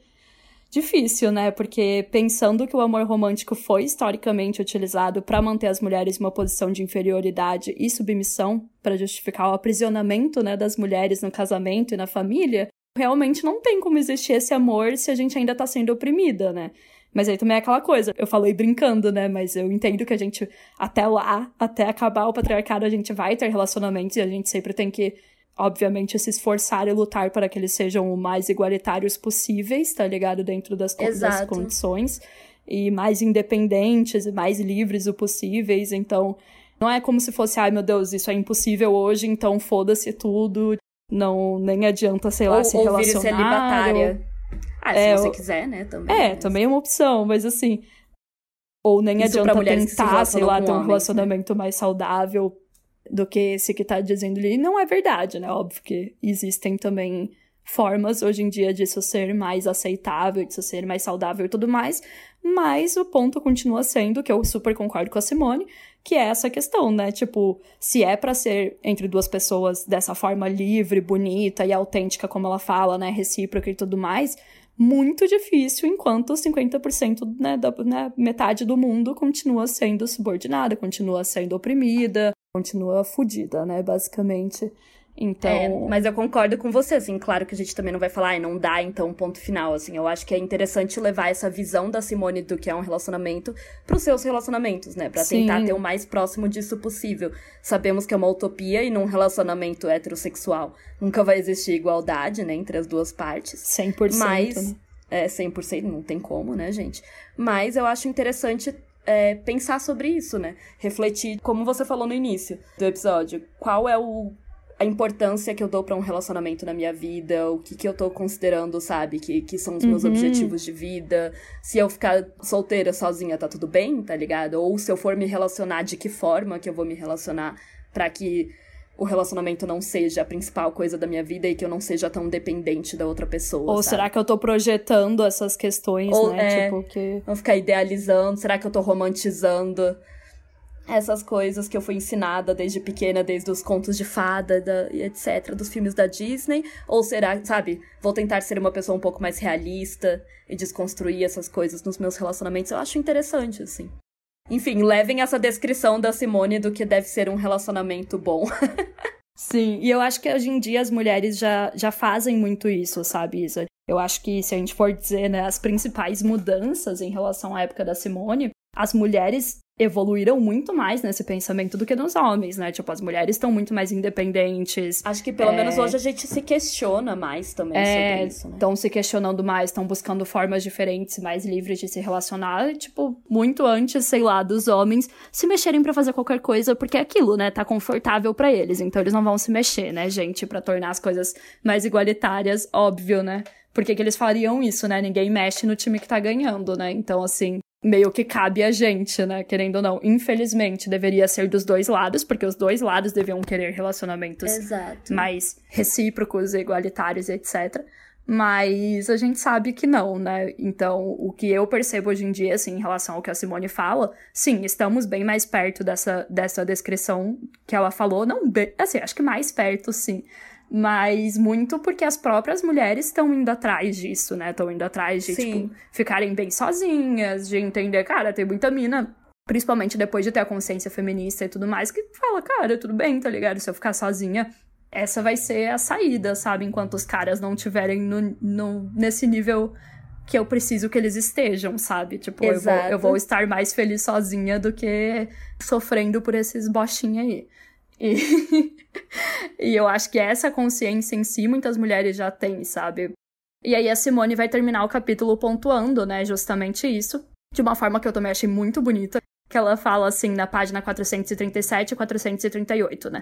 difícil, né? Porque pensando que o amor romântico foi historicamente utilizado para manter as mulheres em uma posição de inferioridade e submissão, para justificar o aprisionamento, né, das mulheres no casamento e na família, realmente não tem como existir esse amor se a gente ainda tá sendo oprimida, né? Mas aí também é aquela coisa, eu falei brincando, né? Mas eu entendo que a gente, até lá, até acabar o patriarcado, a gente vai ter relacionamentos e a gente sempre tem que obviamente, se esforçar e lutar para que eles sejam o mais igualitários possíveis, tá ligado? Dentro das, das condições. E mais independentes e mais livres o possíveis. Então, não é como se fosse, ai meu Deus, isso é impossível hoje, então foda-se tudo. Não, nem adianta, sei lá, ou, se ou relacionar. celibatária. Ah, é, se você quiser, né, também. É, mas... também é uma opção, mas assim... Ou nem Isso adianta tentar, sei lá, ter um homens, relacionamento né? mais saudável do que esse que tá dizendo ali. Não é verdade, né? Óbvio que existem também formas hoje em dia disso ser mais aceitável, disso ser mais saudável e tudo mais, mas o ponto continua sendo, que eu super concordo com a Simone, que é essa questão, né? Tipo, se é para ser entre duas pessoas dessa forma livre, bonita e autêntica, como ela fala, né? Recíproca e tudo mais, muito difícil enquanto 50% né, da né, metade do mundo continua sendo subordinada, continua sendo oprimida, continua fodida, né, basicamente. Então. É, mas eu concordo com você, assim, claro que a gente também não vai falar, ah, não dá, então, ponto final, assim. Eu acho que é interessante levar essa visão da Simone do que é um relacionamento pros seus relacionamentos, né? Sim. tentar ter o mais próximo disso possível. Sabemos que é uma utopia e num relacionamento heterossexual nunca vai existir igualdade, né, entre as duas partes. 100%. Mas. Né? É, 100%, não tem como, né, gente? Mas eu acho interessante é, pensar sobre isso, né? Refletir, como você falou no início do episódio, qual é o a importância que eu dou para um relacionamento na minha vida, o que, que eu tô considerando, sabe, que, que são os meus uhum. objetivos de vida. Se eu ficar solteira, sozinha, tá tudo bem, tá ligado? Ou se eu for me relacionar, de que forma que eu vou me relacionar para que o relacionamento não seja a principal coisa da minha vida e que eu não seja tão dependente da outra pessoa. Ou sabe? será que eu tô projetando essas questões, Ou, né? É, tipo, que. Não ficar idealizando, será que eu tô romantizando? Essas coisas que eu fui ensinada desde pequena, desde os contos de fada da, etc, dos filmes da Disney, ou será, sabe, vou tentar ser uma pessoa um pouco mais realista e desconstruir essas coisas nos meus relacionamentos. Eu acho interessante, assim. Enfim, levem essa descrição da Simone do que deve ser um relacionamento bom. Sim, e eu acho que hoje em dia as mulheres já, já fazem muito isso, sabe, Isa? Eu acho que se a gente for dizer, né, as principais mudanças em relação à época da Simone, as mulheres evoluíram muito mais nesse pensamento do que nos homens, né? Tipo, as mulheres estão muito mais independentes. Acho que pelo é... menos hoje a gente se questiona mais também é... sobre isso, né? Estão se questionando mais, estão buscando formas diferentes, mais livres de se relacionar, tipo, muito antes, sei lá, dos homens se mexerem para fazer qualquer coisa, porque é aquilo, né? Tá confortável para eles, então eles não vão se mexer, né, gente, para tornar as coisas mais igualitárias, óbvio, né? Por que, que eles fariam isso, né? Ninguém mexe no time que tá ganhando, né? Então, assim, meio que cabe a gente, né? Querendo ou não. Infelizmente, deveria ser dos dois lados, porque os dois lados deviam querer relacionamentos Exato. mais recíprocos, igualitários, etc. Mas a gente sabe que não, né? Então, o que eu percebo hoje em dia, assim, em relação ao que a Simone fala, sim, estamos bem mais perto dessa, dessa descrição que ela falou. Não, bem, assim, acho que mais perto, sim mas muito porque as próprias mulheres estão indo atrás disso, né? Estão indo atrás de, Sim. tipo, ficarem bem sozinhas, de entender, cara, tem muita mina, principalmente depois de ter a consciência feminista e tudo mais, que fala, cara, tudo bem, tá ligado? Se eu ficar sozinha, essa vai ser a saída, sabe? Enquanto os caras não tiverem no, no, nesse nível que eu preciso que eles estejam, sabe? Tipo, eu vou, eu vou, estar mais feliz sozinha do que sofrendo por esses bochinhos aí. E, e eu acho que essa consciência em si muitas mulheres já têm, sabe? E aí a Simone vai terminar o capítulo pontuando, né, justamente isso, de uma forma que eu também achei muito bonita, que ela fala assim na página 437 e 438, né?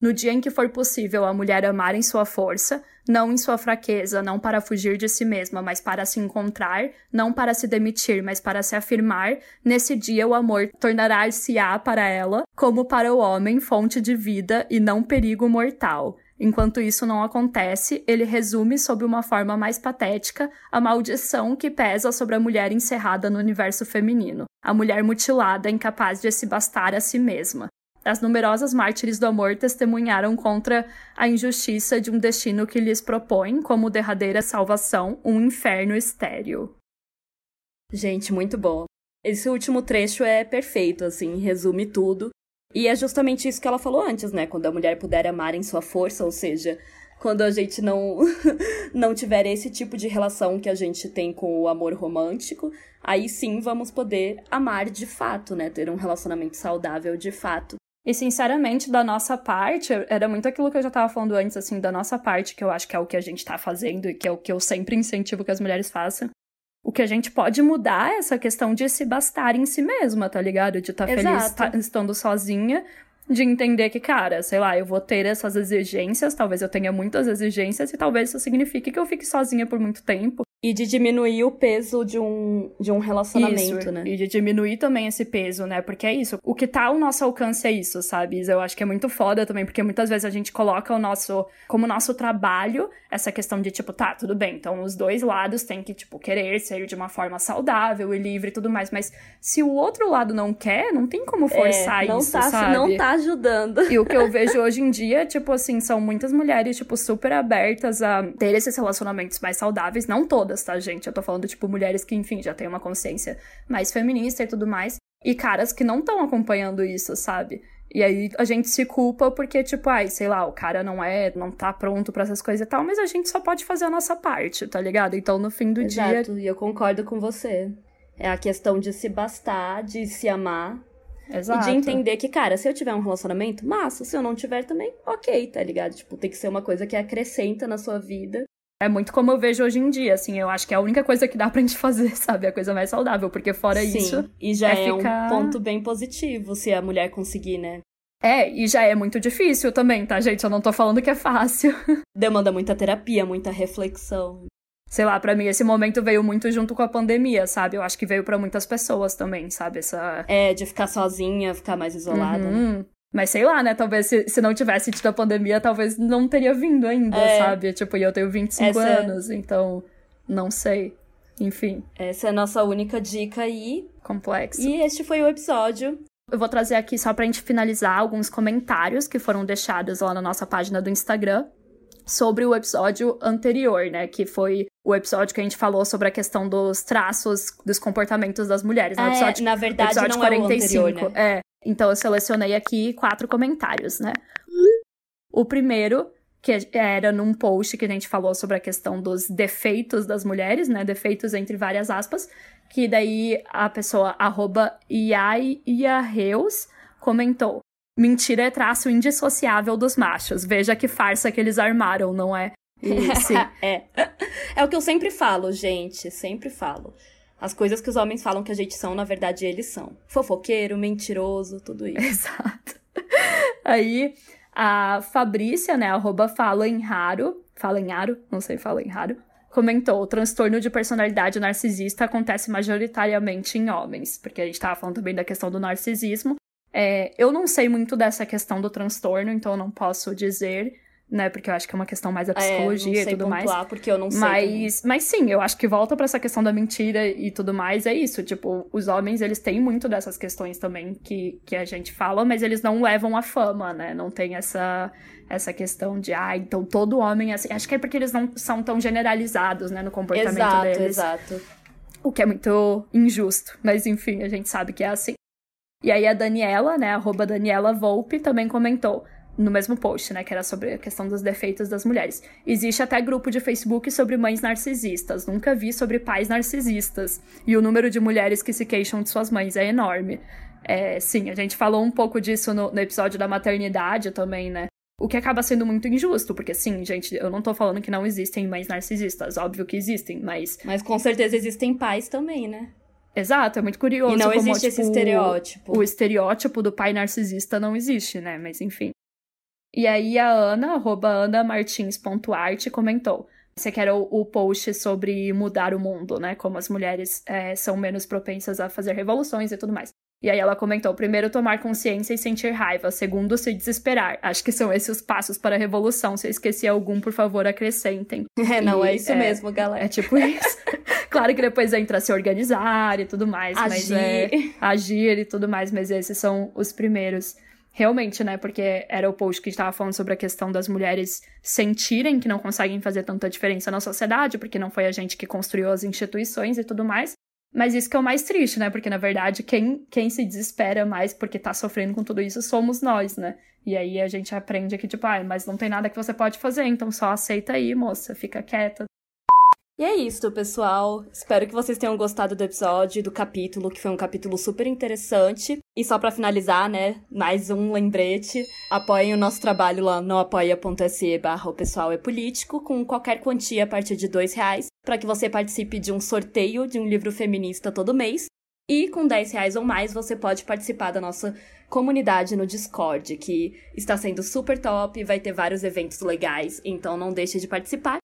No dia em que for possível a mulher amar em sua força, não em sua fraqueza, não para fugir de si mesma, mas para se encontrar, não para se demitir, mas para se afirmar, nesse dia o amor tornará-se-á para ela, como para o homem, fonte de vida e não perigo mortal. Enquanto isso não acontece, ele resume sob uma forma mais patética a maldição que pesa sobre a mulher encerrada no universo feminino, a mulher mutilada, incapaz de se bastar a si mesma as numerosas mártires do amor testemunharam contra a injustiça de um destino que lhes propõe, como derradeira salvação, um inferno estéril. Gente, muito bom. Esse último trecho é perfeito, assim, resume tudo. E é justamente isso que ela falou antes, né? Quando a mulher puder amar em sua força, ou seja, quando a gente não não tiver esse tipo de relação que a gente tem com o amor romântico, aí sim vamos poder amar de fato, né? Ter um relacionamento saudável de fato. E sinceramente, da nossa parte, era muito aquilo que eu já tava falando antes, assim, da nossa parte, que eu acho que é o que a gente tá fazendo e que é o que eu sempre incentivo que as mulheres façam. O que a gente pode mudar é essa questão de se bastar em si mesma, tá ligado? De estar tá feliz tá, estando sozinha, de entender que, cara, sei lá, eu vou ter essas exigências, talvez eu tenha muitas exigências, e talvez isso signifique que eu fique sozinha por muito tempo. E de diminuir o peso de um, de um relacionamento, isso, né? E de diminuir também esse peso, né? Porque é isso. O que tá ao nosso alcance é isso, sabe? Eu acho que é muito foda também, porque muitas vezes a gente coloca o nosso, como nosso trabalho, essa questão de tipo, tá, tudo bem, então os dois lados têm que, tipo, querer ser de uma forma saudável e livre e tudo mais. Mas se o outro lado não quer, não tem como forçar é, não isso, tá, sabe? Não tá ajudando. E o que eu vejo hoje em dia, tipo assim, são muitas mulheres, tipo, super abertas a ter esses relacionamentos mais saudáveis, não todas todas, tá, gente? Eu tô falando, tipo, mulheres que, enfim, já têm uma consciência mais feminista e tudo mais. E caras que não estão acompanhando isso, sabe? E aí a gente se culpa porque, tipo, ai, sei lá, o cara não é, não tá pronto para essas coisas e tal, mas a gente só pode fazer a nossa parte, tá ligado? Então, no fim do Exato, dia. E eu concordo com você. É a questão de se bastar, de se amar. Exato. E de entender que, cara, se eu tiver um relacionamento, massa. Se eu não tiver também, ok, tá ligado? Tipo, tem que ser uma coisa que acrescenta na sua vida é muito como eu vejo hoje em dia, assim, eu acho que é a única coisa que dá pra gente fazer, sabe? A coisa mais saudável, porque fora Sim, isso. E já é, é ficar... um ponto bem positivo se a mulher conseguir, né? É, e já é muito difícil também, tá, gente? Eu não tô falando que é fácil. Demanda muita terapia, muita reflexão. Sei lá, para mim esse momento veio muito junto com a pandemia, sabe? Eu acho que veio para muitas pessoas também, sabe? Essa. É, de ficar sozinha, ficar mais isolada. Uhum. Né? Mas sei lá, né? Talvez se, se não tivesse tido a pandemia, talvez não teria vindo ainda, é. sabe? Tipo, e eu tenho 25 Essa... É anos, então não sei. Enfim. Essa é a nossa única dica aí. Complexo. E este foi o episódio. Eu vou trazer aqui só pra gente finalizar alguns comentários que foram deixados lá na nossa página do Instagram sobre o episódio anterior, né? Que foi o episódio que a gente falou sobre a questão dos traços, dos comportamentos das mulheres. Né? É, episódio, na verdade, episódio não 45. É, o anterior, né? é. Então eu selecionei aqui quatro comentários, né? O primeiro, que era num post que a gente falou sobre a questão dos defeitos das mulheres, né? Defeitos entre várias aspas, que daí a pessoa, arroba comentou. Mentira é traço indissociável dos machos. Veja que farsa que eles armaram, não é? Isso. é. É o que eu sempre falo, gente. Sempre falo. As coisas que os homens falam que a gente são, na verdade, eles são. Fofoqueiro, mentiroso, tudo isso. Exato. Aí, a Fabrícia, né, arroba fala em raro, fala em raro, não sei, fala em raro, comentou: o transtorno de personalidade narcisista acontece majoritariamente em homens, porque a gente estava falando também da questão do narcisismo. É, eu não sei muito dessa questão do transtorno, então eu não posso dizer né? Porque eu acho que é uma questão mais da é, psicologia é, e tudo mais. porque eu não sei. Mas, mas sim, eu acho que volta para essa questão da mentira e tudo mais, é isso. Tipo, os homens, eles têm muito dessas questões também que, que a gente fala, mas eles não levam a fama, né? Não tem essa, essa questão de, ah, então todo homem é assim. Acho que é porque eles não são tão generalizados, né, no comportamento exato, deles. Exato, exato. O que é muito injusto. Mas enfim, a gente sabe que é assim. E aí a Daniela, né, arroba Daniela Volpe, também comentou no mesmo post, né, que era sobre a questão dos defeitos das mulheres. Existe até grupo de Facebook sobre mães narcisistas. Nunca vi sobre pais narcisistas. E o número de mulheres que se queixam de suas mães é enorme. É, sim, a gente falou um pouco disso no, no episódio da maternidade também, né? O que acaba sendo muito injusto, porque sim, gente, eu não tô falando que não existem mães narcisistas, óbvio que existem, mas. Mas com certeza existem pais também, né? Exato, é muito curioso. E não como, existe tipo, esse estereótipo. O estereótipo do pai narcisista não existe, né? Mas enfim. E aí a Ana, arroba anamartins.art, comentou. Você quer o, o, post sobre mudar o mundo, né? Como as mulheres é, são menos propensas a fazer revoluções e tudo mais. E aí ela comentou: primeiro, tomar consciência e sentir raiva. Segundo, se desesperar. Acho que são esses os passos para a revolução. Se eu esqueci algum, por favor, acrescentem. É, não, e, é isso é, mesmo, galera. É tipo isso. claro que depois entra se organizar e tudo mais. Agir. Mas é, agir e tudo mais, mas esses são os primeiros realmente, né? Porque era o post que estava falando sobre a questão das mulheres sentirem que não conseguem fazer tanta diferença na sociedade, porque não foi a gente que construiu as instituições e tudo mais. Mas isso que é o mais triste, né? Porque, na verdade, quem, quem se desespera mais porque tá sofrendo com tudo isso somos nós, né? E aí a gente aprende que, tipo, ah, mas não tem nada que você pode fazer, então só aceita aí, moça, fica quieta, e é isso, pessoal. Espero que vocês tenham gostado do episódio, do capítulo, que foi um capítulo super interessante. E só para finalizar, né, mais um lembrete. Apoiem o nosso trabalho lá no apoia.se barra o pessoal é político, com qualquer quantia a partir de dois reais, para que você participe de um sorteio de um livro feminista todo mês. E com 10 reais ou mais, você pode participar da nossa comunidade no Discord, que está sendo super top, vai ter vários eventos legais, então não deixe de participar.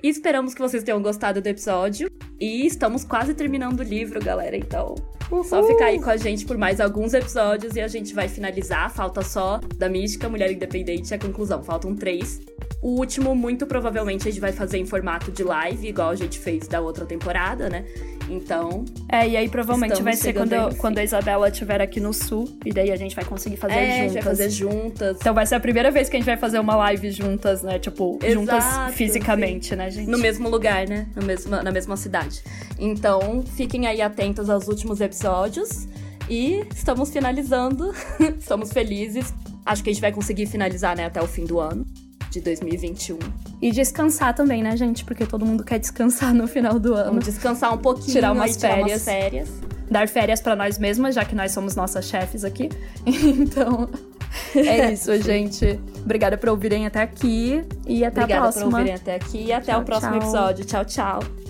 Esperamos que vocês tenham gostado do episódio. E estamos quase terminando o livro, galera. Então, Uhul. só ficar aí com a gente por mais alguns episódios e a gente vai finalizar. Falta só da Mística, Mulher Independente, a conclusão. Faltam três. O último, muito provavelmente, a gente vai fazer em formato de live, igual a gente fez da outra temporada, né? Então. É, e aí provavelmente vai ser quando, quando a Isabela estiver aqui no sul. E daí a gente vai conseguir fazer é, juntas. A gente vai fazer juntas. Então vai ser a primeira vez que a gente vai fazer uma live juntas, né? Tipo, Exato, juntas fisicamente, sim. né, gente? No mesmo lugar, né? No mesmo, na mesma cidade. Então, fiquem aí atentos aos últimos episódios. E estamos finalizando. estamos felizes. Acho que a gente vai conseguir finalizar, né, até o fim do ano de 2021. E descansar também, né, gente? Porque todo mundo quer descansar no final do ano. Vamos descansar um pouquinho, tirar umas, tirar férias. umas férias. Dar férias para nós mesmas, já que nós somos nossas chefes aqui. Então, é isso, gente. Obrigada por ouvirem até aqui e até Obrigada a próxima. Obrigada por ouvirem até aqui e até tchau, o próximo tchau. episódio. Tchau, tchau.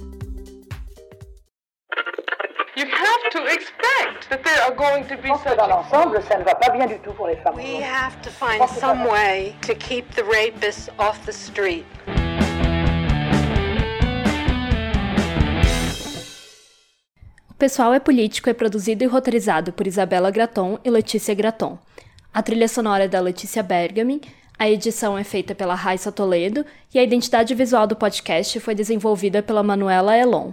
To expect that there are going to be such dans l'ensemble, ça ne va pas bien du tout pour les femmes. We have to find some way to keep the rapists off the street. O Pessoal é Político é produzido e roteirizado por Isabela Graton e Letícia Graton. A trilha sonora é da Letícia Bergamin, a edição é feita pela Raissa Toledo e a identidade visual do podcast foi desenvolvida pela Manuela Elon.